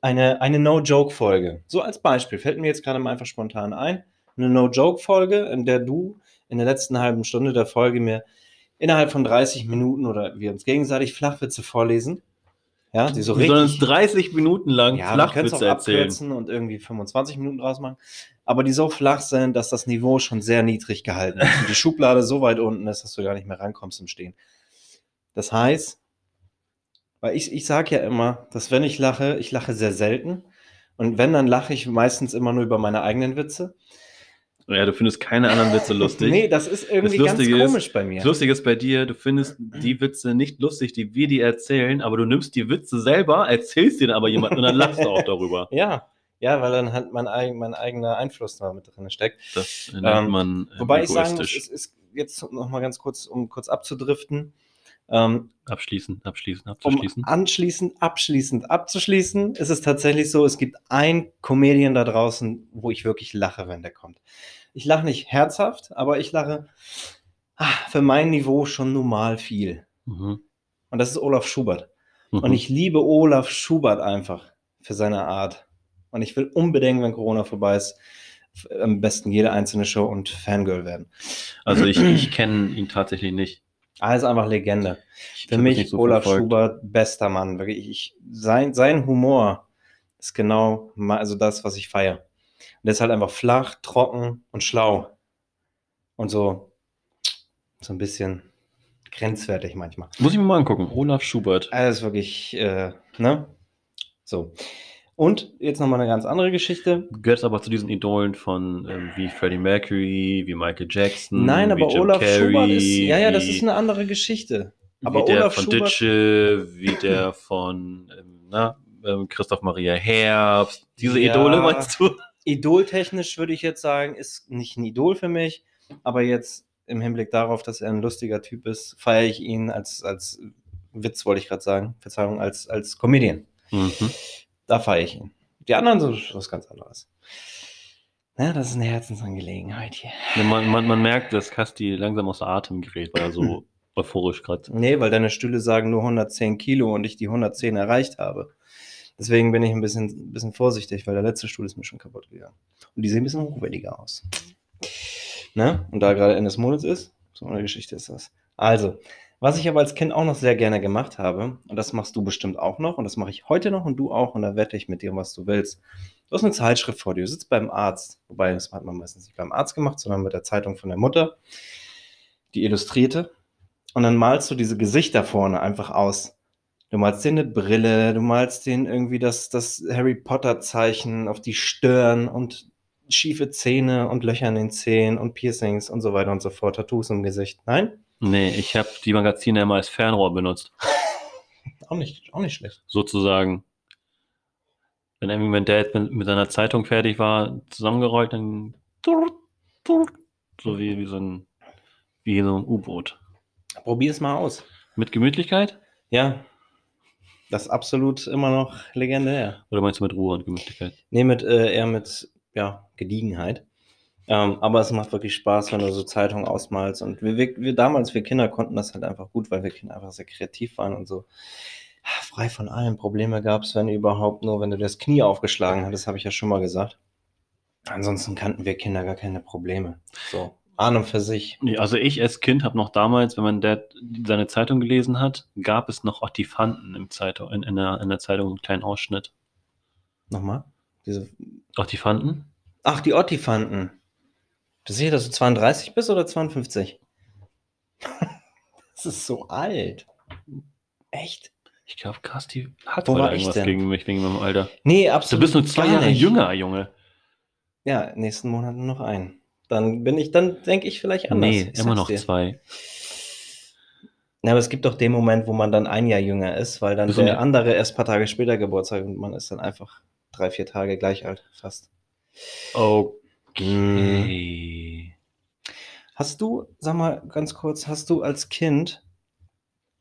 eine, eine No-Joke-Folge. So als Beispiel, fällt mir jetzt gerade mal einfach spontan ein. Eine No-Joke-Folge, in der du in der letzten halben Stunde der Folge mir innerhalb von 30 Minuten oder wir uns gegenseitig Flachwitze vorlesen. Ja, die so wir sollen uns richtig. 30 Minuten lang Ja, es auch Flachwitze erzählen. abkürzen und irgendwie 25 Minuten draus machen. Aber die so flach sind, dass das Niveau schon sehr niedrig gehalten ist. Und die [laughs] Schublade so weit unten ist, dass du gar nicht mehr rankommst im Stehen. Das heißt, weil ich, ich sage ja immer, dass wenn ich lache, ich lache sehr selten. Und wenn, dann lache ich meistens immer nur über meine eigenen Witze. Ja, du findest keine anderen Witze [laughs] lustig. Nee, das ist irgendwie Das ganz ist- komisch bei mir. Das Lustige ist bei dir, du findest die Witze nicht lustig, die wir dir erzählen, aber du nimmst die Witze selber, erzählst denen aber jemand und dann lachst du auch darüber. [laughs] Ja, ja, weil dann halt mein, mein eigener Einfluss da mit drin steckt. Das nennt Ähm, man äh, Wobei ich sagen muss, es ist jetzt noch mal ganz kurz, um kurz abzudriften. Ähm, abschließen, abschließen, um abzuschließen. anschließend, abschließend abzuschließen, ist es tatsächlich so, es gibt ein Comedian da draußen, wo ich wirklich lache, wenn der kommt. Ich lache nicht herzhaft, aber ich lache ah, für mein Niveau schon normal viel. Mhm. Und das ist Olaf Schubert. Mhm. Und ich liebe Olaf Schubert einfach für seine Art. Und ich will unbedingt, wenn Corona vorbei ist, am besten jede einzelne Show und Fangirl werden. also ich, ich [clears throat] kenne ihn tatsächlich nicht. Ist einfach Legende. Ich Für mich so Olaf verfolgt. Schubert, bester Mann. Wirklich, ich, sein, sein Humor ist genau also das, was ich feiere. Und der ist halt einfach flach, trocken und schlau. Und so, so ein bisschen grenzwertig manchmal. Muss ich mir mal angucken. Olaf Schubert. Also ist wirklich, äh, ne? So. Und jetzt nochmal eine ganz andere Geschichte. Du gehörst aber zu diesen Idolen von ähm, wie Freddie Mercury, wie Michael Jackson. Nein, wie aber Jim Olaf Carrey, Schubert ist, ja, ja, das wie, ist eine andere Geschichte. wie aber der Olaf von Schubert- Ditsche, wie der von ähm, na, ähm, Christoph Maria Herbst. Diese Ja. Idole meinst du? Idoltechnisch würde ich jetzt sagen, ist nicht ein Idol für mich, aber jetzt im Hinblick darauf, dass er ein lustiger Typ ist, feiere ich ihn als, als Witz, wollte ich gerade sagen, Verzeihung, als, als Comedian. Mhm. Da feiere ich ihn. Die anderen sind was ganz anderes. Ja, das ist eine Herzensangelegenheit hier. Ja, man, man, man merkt, dass Kasti langsam aus Atem gerät, weil er so [laughs] euphorisch gerade. Nee, weil deine Stühle sagen nur 110 Kilo und ich die 110 erreicht habe. Deswegen bin ich ein bisschen, ein bisschen vorsichtig, weil der letzte Stuhl ist mir schon kaputt gegangen. Und die sehen ein bisschen hochwertiger aus. Ne? Und da gerade Ende des Monats ist, so eine Geschichte ist das. Also, was ich aber als Kind auch noch sehr gerne gemacht habe, und das machst du bestimmt auch noch, und das mache ich heute noch und du auch, und da wette ich mit dir, was du willst. Du hast eine Zeitschrift vor dir, du sitzt beim Arzt, wobei das hat man meistens nicht beim Arzt gemacht, sondern mit der Zeitung von der Mutter, die Illustrierte, und dann malst du diese Gesichter vorne einfach aus. Du malst dir eine Brille, du malst den irgendwie das, das Harry Potter-Zeichen auf die Stirn und schiefe Zähne und Löcher in den Zähnen und Piercings und so weiter und so fort, Tattoos im Gesicht. Nein? Nee, ich habe die Magazine immer als Fernrohr benutzt, [laughs] Auch nicht, auch nicht schlecht. sozusagen. Wenn irgendwie mein Dad mit, mit seiner Zeitung fertig war, zusammengerollt, dann so wie, wie so ein wie so ein U-Boot. Probier es mal aus. Mit Gemütlichkeit? Ja. Das ist absolut immer noch legendär. Oder meinst du mit Ruhe und Gemütlichkeit? Nee, mit, äh, eher mit, ja, Gediegenheit. Ähm, aber es macht wirklich Spaß, wenn du so Zeitungen ausmalst. Und wir, wir, wir damals, wir Kinder konnten das halt einfach gut, weil wir Kinder einfach sehr kreativ waren und so ah, frei von allen. Probleme gab es, wenn überhaupt nur, wenn du das Knie aufgeschlagen hattest, habe ich ja schon mal gesagt. Ansonsten kannten wir Kinder gar keine Probleme. So, an und für sich. Also ich als Kind habe noch damals, wenn mein Dad seine Zeitung gelesen hat, gab es noch Ottifanten im Zeitung, in, in, der, in der Zeitung einen kleinen Ausschnitt. Nochmal? Diese Ottifanten? Ach, die Ottifanten. Du siehst, dass du 32 bist oder 52? das ist so alt. Echt? Ich glaube, Kasti hat Wo heute irgendwas denn? gegen mich, wegen meinem Alter. Nee, Du absolut. bist nur zwei Jahre nicht. jünger, Junge. Ja, nächsten Monat nur noch ein. Dann bin ich, dann denke ich vielleicht anders. Nee, Ich immer noch dir. zwei. Ja, aber es gibt doch den Moment, wo man dann ein Jahr jünger ist, weil dann Bist du der andere erst ein paar Tage später Geburtstag und man ist dann einfach drei, vier Tage gleich alt, fast. Okay. Hast du, sag mal ganz kurz, hast du als Kind,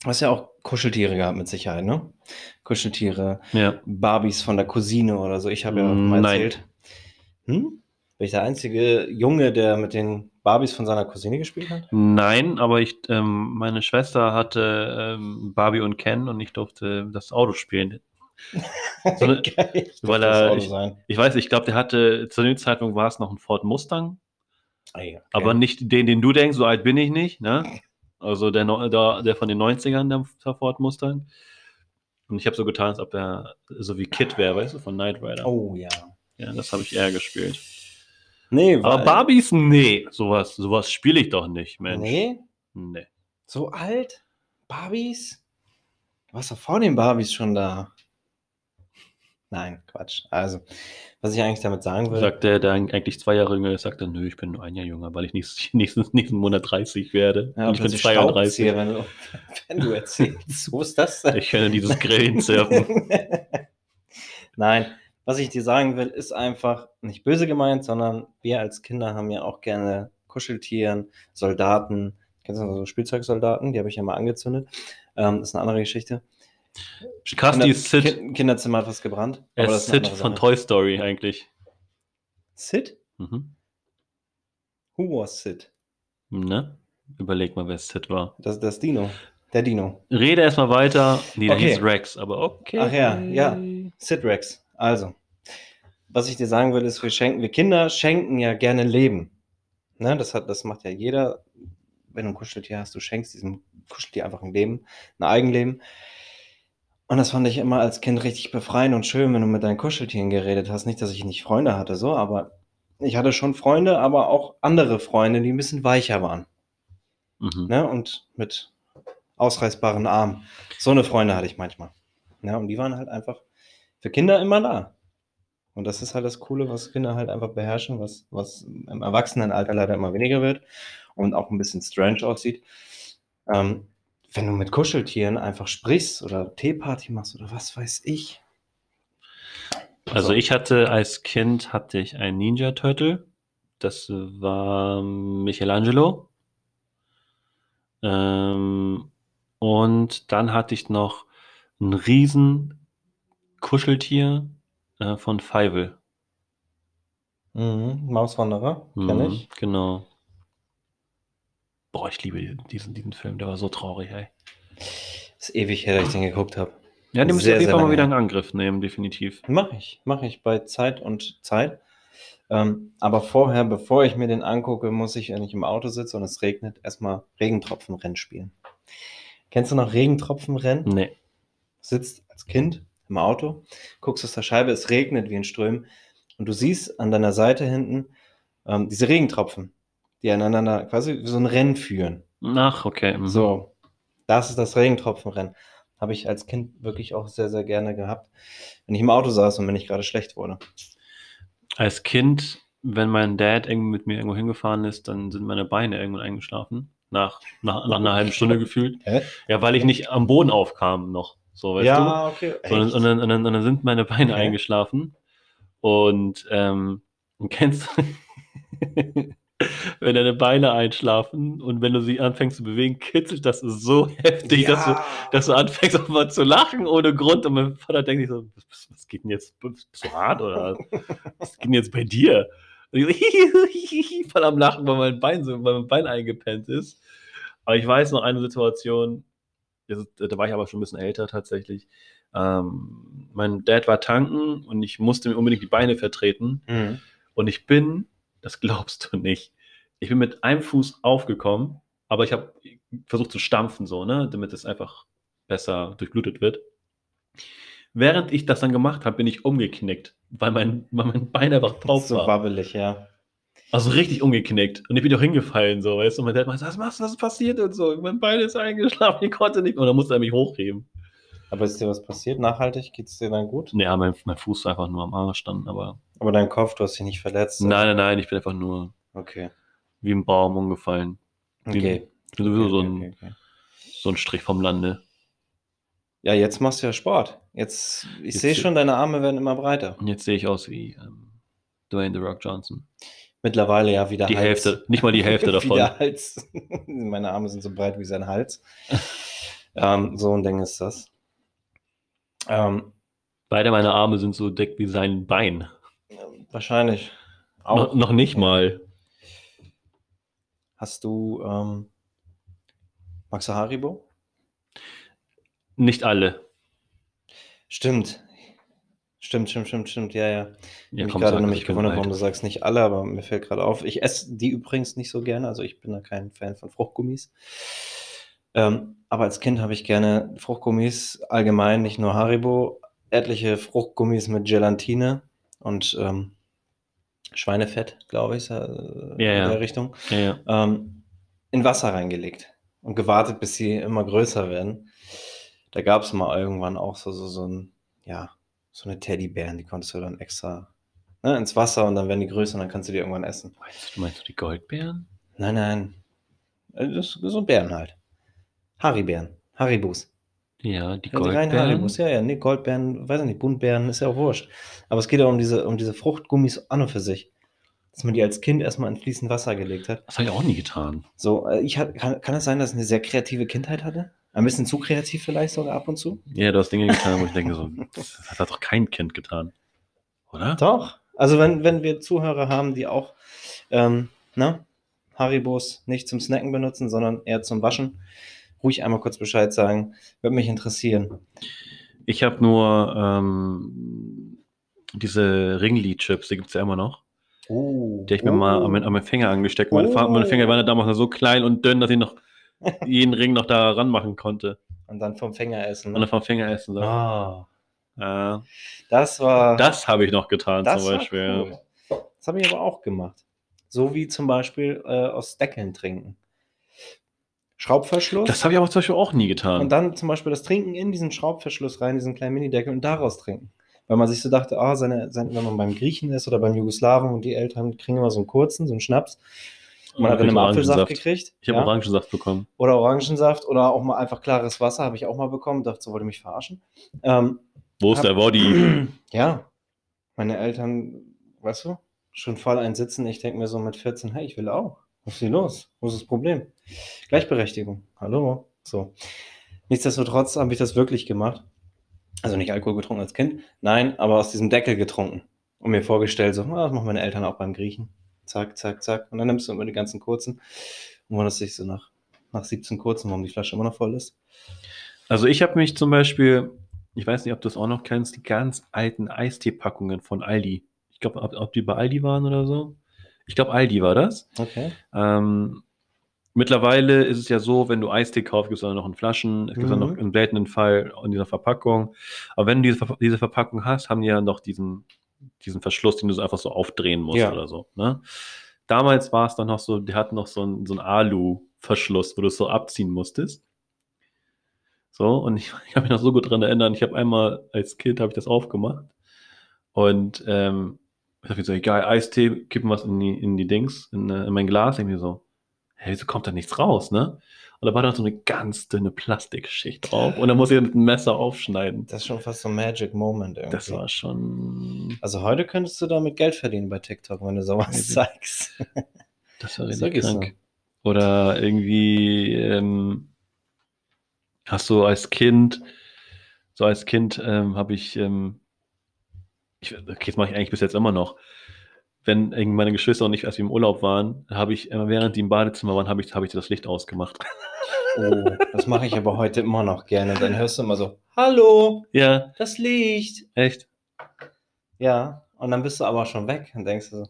du hast ja auch Kuscheltiere gehabt mit Sicherheit, ne? Kuscheltiere, Ja. Barbies von der Cousine oder so. Ich habe ja Mm, mal nein. erzählt. Hm? Bin ich der einzige Junge, der mit den Barbies von seiner Cousine gespielt hat? Nein, aber ich, ähm, meine Schwester hatte ähm, Barbie und Ken und ich durfte das Auto spielen. So eine- [laughs] Geil. weil er- ich-. Ich weiß, ich glaube, der hatte, zu dem Zeitpunkt war es noch ein Ford Mustang, Ah, ja, okay. aber nicht den, den du denkst, so alt bin ich nicht, ne? Also der, der, der von den 90ern, der, Ford Mustang. Und ich habe so getan, als ob er so wie Kid wäre, weißt du, von Knight Rider. Oh ja. Ja, das habe ich eher gespielt. Nee, Aber Barbies, nee, sowas, sowas spiele ich doch nicht, Mensch. Nee, Nee. so alt? Barbies? Du warst doch vor den Barbies schon da. Nein, Quatsch. Also, was ich eigentlich damit sagen will. Sagt der, der eigentlich zwei Jahre jünger ist, sagt er, nö, ich bin nur ein Jahr jünger, weil ich nächstes, [laughs] nächsten, nächsten Monat 30 werde. Ja, und ich bin plötzlich staubt's 32. hier, wenn du, [laughs] wenn du erzählst. Wo ist das denn? Ich kenne dieses Grillen surfen. [laughs] Nein, was ich dir sagen will, ist einfach nicht böse gemeint, sondern wir als Kinder haben ja auch gerne Kuscheltieren, Soldaten. Kennst du noch so Spielzeugsoldaten? Die habe ich ja mal angezündet. Ähm, das ist eine andere Geschichte. Kasti Kinder- ist Sid. Ki- Kinderzimmer hat was gebrannt. Er ist Sid von. Toy Story eigentlich. Sid? Mhm. Who was Sid? Ne? Überleg mal, wer Sid war. Das, das Dino. Der Dino. Rede erstmal weiter. Nee, der Okay. hieß Rex, aber okay. Ach ja, ja. Sid Rex. Also, was ich dir sagen will, ist, wir schenken, wir Kinder schenken ja gerne Leben. Ne, das, hat, das macht ja jeder. Wenn du ein Kuscheltier hast, du schenkst diesem Kuscheltier einfach ein Leben, ein Eigenleben. Und das fand ich immer als Kind richtig befreiend und schön, wenn du mit deinen Kuscheltieren geredet hast. Nicht, dass ich nicht Freunde hatte, so, aber ich hatte schon Freunde, aber auch andere Freunde, die ein bisschen weicher waren. Mhm. Ne? Und mit ausreißbaren Armen. So eine Freunde hatte ich manchmal. Ja, und die waren halt einfach für Kinder immer da. Und das ist halt das Coole, was Kinder halt einfach beherrschen, was, was im Erwachsenenalter leider immer weniger wird und auch ein bisschen strange aussieht. Ähm, wenn du mit Kuscheltieren einfach sprichst oder Teeparty machst oder was weiß ich. Also ich hatte als Kind hatte ich einen Ninja Turtle. Das war Michelangelo. Ähm, und dann hatte ich noch ein riesen Kuscheltier äh, von Feivel. Mhm, Mauswanderer, kenne Mhm, ich. Genau. Boah, ich liebe diesen, diesen Film, der war so traurig, ey. Ist ewig her, dass ich den geguckt habe. Ja, den muss ich auf jeden Fall mal wieder in Angriff nehmen, definitiv. Mache ich, mache ich bei Zeit und Zeit. Ähm, aber vorher, bevor ich mir den angucke, muss ich, wenn ich im Auto sitze und es regnet, erstmal Regentropfenrennen spielen. Kennst du noch Regentropfenrennen? Nee. Sitzt als Kind im Auto, guckst aus der Scheibe, es regnet wie in Strömen und du siehst an deiner Seite hinten ähm, diese Regentropfen, die aneinander quasi so ein Rennen führen. Ach, okay. mhm. So, das ist das Regentropfenrennen. Habe ich als Kind wirklich auch sehr, sehr gerne gehabt, wenn ich im Auto saß und wenn ich gerade schlecht wurde. Als Kind, wenn mein Dad irgendwie mit mir irgendwo hingefahren ist, dann sind meine Beine irgendwann eingeschlafen. Nach, nach, nach einer halben Stunde [laughs] gefühlt. Hä? Ja, weil ich nicht am Boden aufkam noch. So, weißt ja, okay. du? Und, Echt? und, dann, und, dann, und dann sind meine Beine Okay. eingeschlafen. Und, ähm, und kennst du, [laughs] [laughs] wenn deine Beine einschlafen und wenn du sie anfängst zu bewegen, kitzelt das so [laughs] heftig, dass du, dass du anfängst auch mal zu lachen ohne Grund. Und mein Vater denkt sich so, was, was geht denn jetzt? Du hart oder was geht denn jetzt bei dir? Und ich so, [laughs] voll am Lachen, weil mein Bein so, weil mein Bein eingepennt ist. Aber ich weiß noch eine Situation, da war ich aber schon ein bisschen älter tatsächlich. Ähm, mein Dad war tanken und ich musste mir unbedingt die Beine vertreten. Mhm. Und ich bin, das glaubst du nicht, ich bin mit einem Fuß aufgekommen, aber ich habe versucht zu stampfen, so, ne, damit es einfach besser durchblutet wird. Während ich das dann gemacht habe, bin ich umgeknickt, weil mein, weil mein Bein einfach drauf so war. wabbelig, ja. Also richtig umgeknickt. Und ich bin auch hingefallen, so, weißt du, und mein Dad meinte, was machst du, was ist passiert und so. Mein Bein ist eingeschlafen, ich konnte nicht. Und dann musste er mich hochheben. Aber ist dir was passiert? Nachhaltig? Geht es dir dann gut? Ja, mein, mein Fuß ist einfach nur am Arsch dann, aber. Aber dein Kopf, du hast dich nicht verletzt? Nein, nein, nein, ich bin einfach nur Okay. wie ein Baum umgefallen. Okay. Ich bin sowieso okay, so, ein, okay, okay. so ein Strich vom Lande. Ja, jetzt machst du ja Sport. Jetzt, ich sehe schon, deine Arme werden immer breiter. Und jetzt sehe ich aus wie ähm, Dwayne The Rock Johnson. Mittlerweile ja wieder Die Hals. Hälfte, nicht mal die Hälfte [laughs] davon. Wieder Hals. [laughs] Meine Arme sind so breit wie sein Hals. ähm, so ein Ding ist das. Ähm, Beide meine Arme sind so dick wie sein Bein. wahrscheinlich. No, Auch. noch nicht mal. Hast du, ähm, du Haribo? Nicht alle. Stimmt. Stimmt, stimmt, stimmt, stimmt. Ja, ja. Ich Ja, habe mich komm, gerade nämlich ich gewundert, warum du sagst nicht alle, aber mir fällt gerade auf. Ich esse die übrigens nicht so gerne, also ich bin da kein Fan von Fruchtgummis. Ähm, aber als Kind habe ich gerne Fruchtgummis allgemein, nicht nur Haribo, etliche Fruchtgummis mit Gelatine und ähm, Schweinefett, glaube ich, äh, in Ja, ja. der Richtung, Ja, ähm, in Wasser reingelegt und gewartet, bis sie immer größer werden. Da gab es mal irgendwann auch so, so, so ein, ja, so eine Teddybären, die konntest du dann extra ne, ins Wasser und dann werden die größer und dann kannst du die irgendwann essen. Meinst du, meinst du die Goldbeeren? Nein, nein. Äh, Das so Bären halt. Haribären. Haribus. Ja, die Ja, die reinen Goldbeeren. Haribus, ja, ja. Nee, Goldbeeren, weiß ich nicht, Buntbeeren, ist ja auch wurscht. Aber es geht ja um diese, um diese Fruchtgummis an und für sich. Dass man die als Kind erstmal in fließend Wasser gelegt hat. Das habe ich auch nie getan. So, äh, ich kann, kann es sein, dass ich eine sehr kreative Kindheit hatte? Ein bisschen zu kreativ vielleicht sogar ab und zu? Ja, du hast Dinge getan, wo ich denke, so, [laughs] das hat doch kein Kind getan. Oder? Doch. Also wenn, wenn wir Zuhörer haben, die auch ähm, ne, Haribos nicht zum Snacken benutzen, sondern eher zum Waschen, ruhig einmal kurz Bescheid sagen. Würde mich interessieren. Ich habe nur ähm, diese Ringli-Chips, die gibt es ja immer noch. Oh. Die habe ich mir mal an, meinen- an meinen Finger angesteckt. Meine, Fa- meine Oh. Finger waren damals noch so klein und dünn, dass ich noch jeden Ring noch da ranmachen konnte. Und dann vom Finger essen. Und dann Ne? vom Finger essen. So. Ah, Äh, das war. das habe ich noch getan das zum Beispiel. cool. Das habe ich aber auch gemacht. So wie zum Beispiel äh, aus Deckeln trinken. Schraubverschluss. Das habe ich aber zum Beispiel auch nie getan. Und dann zum Beispiel das Trinken in diesen Schraubverschluss rein, diesen kleinen Mini-Deckel und daraus trinken. weil man sich so dachte, ah, seine, seine, wenn man beim Griechen ist oder beim Jugoslawen und die Eltern kriegen immer so einen kurzen, so einen Schnaps. Und man hat dann immer Apfelsaft gekriegt. Ich habe ja? Orangensaft bekommen. Oder Orangensaft oder auch mal einfach klares Wasser, habe ich auch mal bekommen. Dachte, so wollte mich verarschen. Ähm, Wo ist Hab- der Body? [clears throat] ja, meine Eltern, weißt du, schon voll einsitzen. Ich denke mir so mit 14, hey, ich will auch. Was ist hier los? Wo ist das Problem? Gleichberechtigung. Hallo. So. Nichtsdestotrotz habe ich das wirklich gemacht. Also nicht Alkohol getrunken als Kind, nein, aber aus diesem Deckel getrunken. Und mir vorgestellt, so, ah, das machen meine Eltern auch beim Griechen. Zack, zack, zack. Und dann nimmst du immer die ganzen kurzen und wunderst dich so nach, nach 17 kurzen, warum die Flasche immer noch voll ist. Also ich habe mich zum Beispiel, ich weiß nicht, ob du das auch noch kennst, die ganz alten Eistee-Packungen von Aldi. Ich glaube, ob, ob die bei Aldi waren oder so. Ich glaube, Aldi war das. Okay. Ähm, mittlerweile ist es ja so, wenn du Eistee kaufst, gibt es dann noch in Flaschen, es gibt dann Mhm. noch im seltenen Fall in dieser Verpackung. Aber wenn du diese, Ver- diese Verpackung hast, haben die ja noch diesen, diesen Verschluss, den du so einfach so aufdrehen musst Ja. oder so. Ne? Damals war es dann noch so, die hatten noch so einen, so einen Alu-Verschluss, wo du es so abziehen musstest. So, und ich, ich kann mich noch so gut dran erinnern, ich habe einmal als Kind habe ich das aufgemacht und ähm, ich habe so, egal, Eistee, kippen was in die, in die Dings, in, äh, in mein Glas, irgendwie so, hey, wieso kommt da nichts raus, ne? Und da war da so eine ganz dünne Plastikschicht drauf und dann muss ich mit einem Messer aufschneiden. Das ist schon fast so ein Magic Moment irgendwie. Das war schon, Also heute könntest du damit Geld verdienen bei TikTok, wenn du sowas zeigst. [laughs] das war richtig so. krank. Oder irgendwie ähm, hast du als Kind, so als Kind ähm, habe ich, ähm, ich, okay, das mache ich eigentlich bis jetzt immer noch. Wenn meine Geschwister und ich, als wir im Urlaub waren, habe ich immer während die im Badezimmer waren, habe ich, habe ich das Licht ausgemacht. Oh, das mache ich aber heute immer noch gerne. Dann hörst du immer so, hallo, ja, das Licht. echt. Ja, und dann bist du aber schon weg und denkst du so,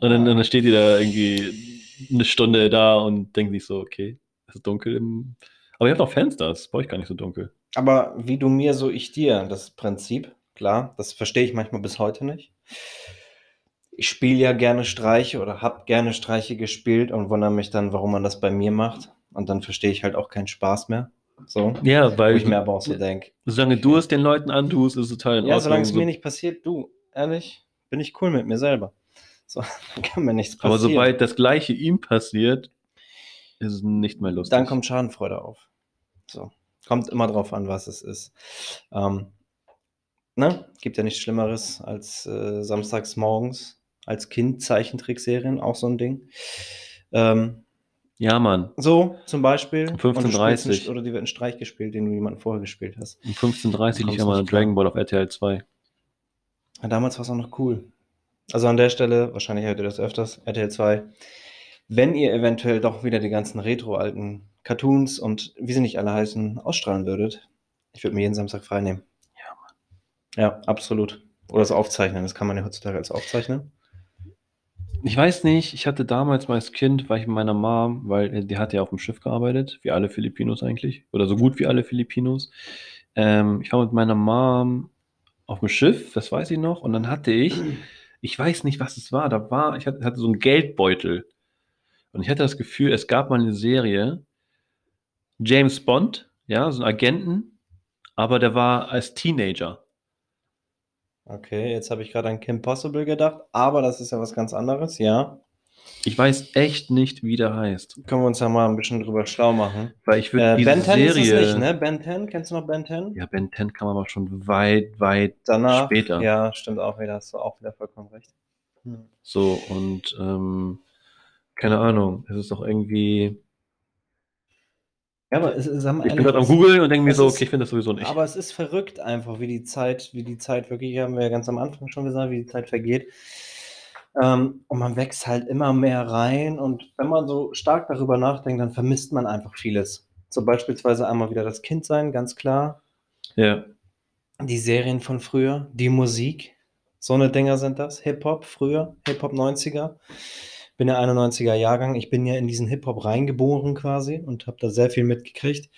Und dann, dann steht die da irgendwie eine Stunde da und denkt sich so, okay, es ist dunkel im. Aber ihr habt auch Fenster, das bei euch gar nicht so dunkel. Aber wie du mir, so ich dir, das Prinzip, klar, das verstehe ich manchmal bis heute nicht. Ich spiele ja gerne Streiche oder habe gerne Streiche gespielt und wundere mich dann, warum man das bei mir macht. Und dann verstehe ich halt auch keinen Spaß mehr. So. Ja, Wo weil ich mir aber auch so denke. solange du es den Leuten antust, ist es total in Ja, Ordnung. solange es mir nicht passiert, du, ehrlich, bin ich cool mit mir selber. So, [laughs] dann kann mir nichts aber passieren. sobald das Gleiche ihm passiert, ist es nicht mehr lustig. dann kommt Schadenfreude auf. So. Kommt immer drauf an, was es ist. Ähm, ne? Gibt ja nichts Schlimmeres als äh, samstags morgens als Kind Zeichentrickserien, auch so ein Ding. Ähm, Ja, Mann. so, zum Beispiel. Um Und du spielst 15:30. einen- Oder die wird einen Streich gespielt, den du jemanden vorher gespielt hast. Um 15.30 Uhr lief Kommst ja mal. Dragon Ball auf RTL 2. Ja, damals war es auch noch cool. Also an der Stelle, wahrscheinlich hört ihr das öfters, RTL 2. Wenn ihr eventuell doch wieder die ganzen retro-alten Cartoons und wie sie nicht alle heißen, ausstrahlen würdet, ich würde mir jeden Samstag frei nehmen. Ja, absolut. Oder das Aufzeichnen, das kann man ja heutzutage als Aufzeichnen. Ich weiß nicht, ich hatte damals mal als Kind, war ich mit meiner Mom, weil äh, die hat ja auf dem Schiff gearbeitet, wie alle Filipinos eigentlich, oder so gut wie alle Filipinos. Ähm, ich war mit meiner Mom auf dem Schiff, das weiß ich noch, und dann hatte ich, ich weiß nicht, was es war, da war, ich hatte, hatte so einen Geldbeutel. Und ich hatte das Gefühl, es gab mal eine Serie, James Bond, ja, so einen Agenten, aber der war als Teenager. Okay, jetzt habe ich gerade an Kim Possible gedacht, aber das ist ja was ganz anderes, ja. Ich weiß echt nicht, wie der heißt. Können wir uns ja mal ein bisschen drüber schlau machen. Weil ich würde Äh, diese ben 10 ist Serie. es nicht, ne? Ben 10, kennst du noch Ben 10? Ja, Ben 10 kam aber schon weit, weit Danach. später. Ja, stimmt auch wieder, hast du auch wieder vollkommen recht. Hm. So, und ähm, keine Ahnung, es ist doch irgendwie. Ja, aber es ist am Ich bin gerade am Google und denke mir es so, okay, ich finde das sowieso nicht. Aber es ist verrückt einfach, wie die Zeit, wie die Zeit wirklich, haben wir ja ganz am Anfang schon gesagt, wie die Zeit vergeht. Ähm, und man wächst halt immer mehr rein und wenn man so stark darüber nachdenkt, dann vermisst man einfach vieles. So beispielsweise einmal wieder das Kindsein, ganz klar. ja. Die Serien von früher, die Musik, so eine Dinger sind das. Hip-Hop früher, Hip-Hop 90er. Bin ja 91er Jahrgang. Ich bin ja in diesen Hip-Hop reingeboren quasi und habe da sehr viel mitgekriegt.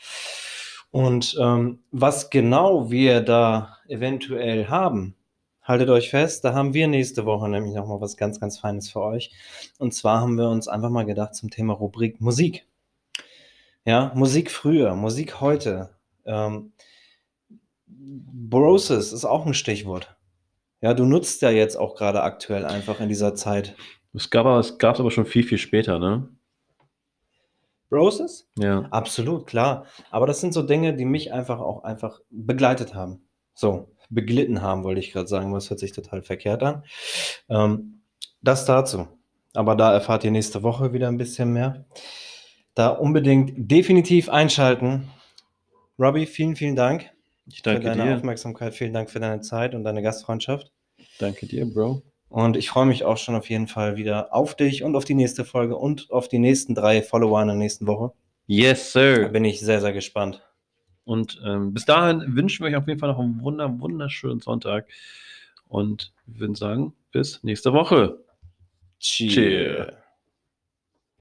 Und ähm, was genau wir da eventuell haben, haltet euch fest, da haben wir nächste Woche nämlich nochmal was ganz, ganz Feines für euch. Und zwar haben wir uns einfach mal gedacht zum Thema Rubrik Musik. Ja, Musik früher, Musik heute. Ähm, Brosis ist auch ein Stichwort. Ja, du nutzt ja jetzt auch gerade aktuell einfach in dieser Zeit. Es gab es gab's aber schon viel, viel später, ne? Brosis? Ja. Absolut, klar. Aber das sind so Dinge, die mich einfach auch einfach begleitet haben. So, beglitten haben, wollte ich gerade sagen. Was hört sich total verkehrt an. Ähm, das dazu. Aber da erfahrt ihr nächste Woche wieder ein bisschen mehr. Da unbedingt definitiv einschalten. Robbie, vielen, vielen Dank Ich für danke deine dir. Aufmerksamkeit. Vielen Dank für deine Zeit und deine Gastfreundschaft. Danke dir, Bro. Und ich freue mich auch schon auf jeden Fall wieder auf dich und auf die nächste Folge und auf die nächsten drei Follower in der nächsten Woche. Yes, Da sir. bin ich sehr, sehr gespannt. Und ähm, bis dahin wünschen wir euch auf jeden Fall noch einen wunder, wunderschönen Sonntag. Und wir würden sagen, bis nächste Woche. Cheers.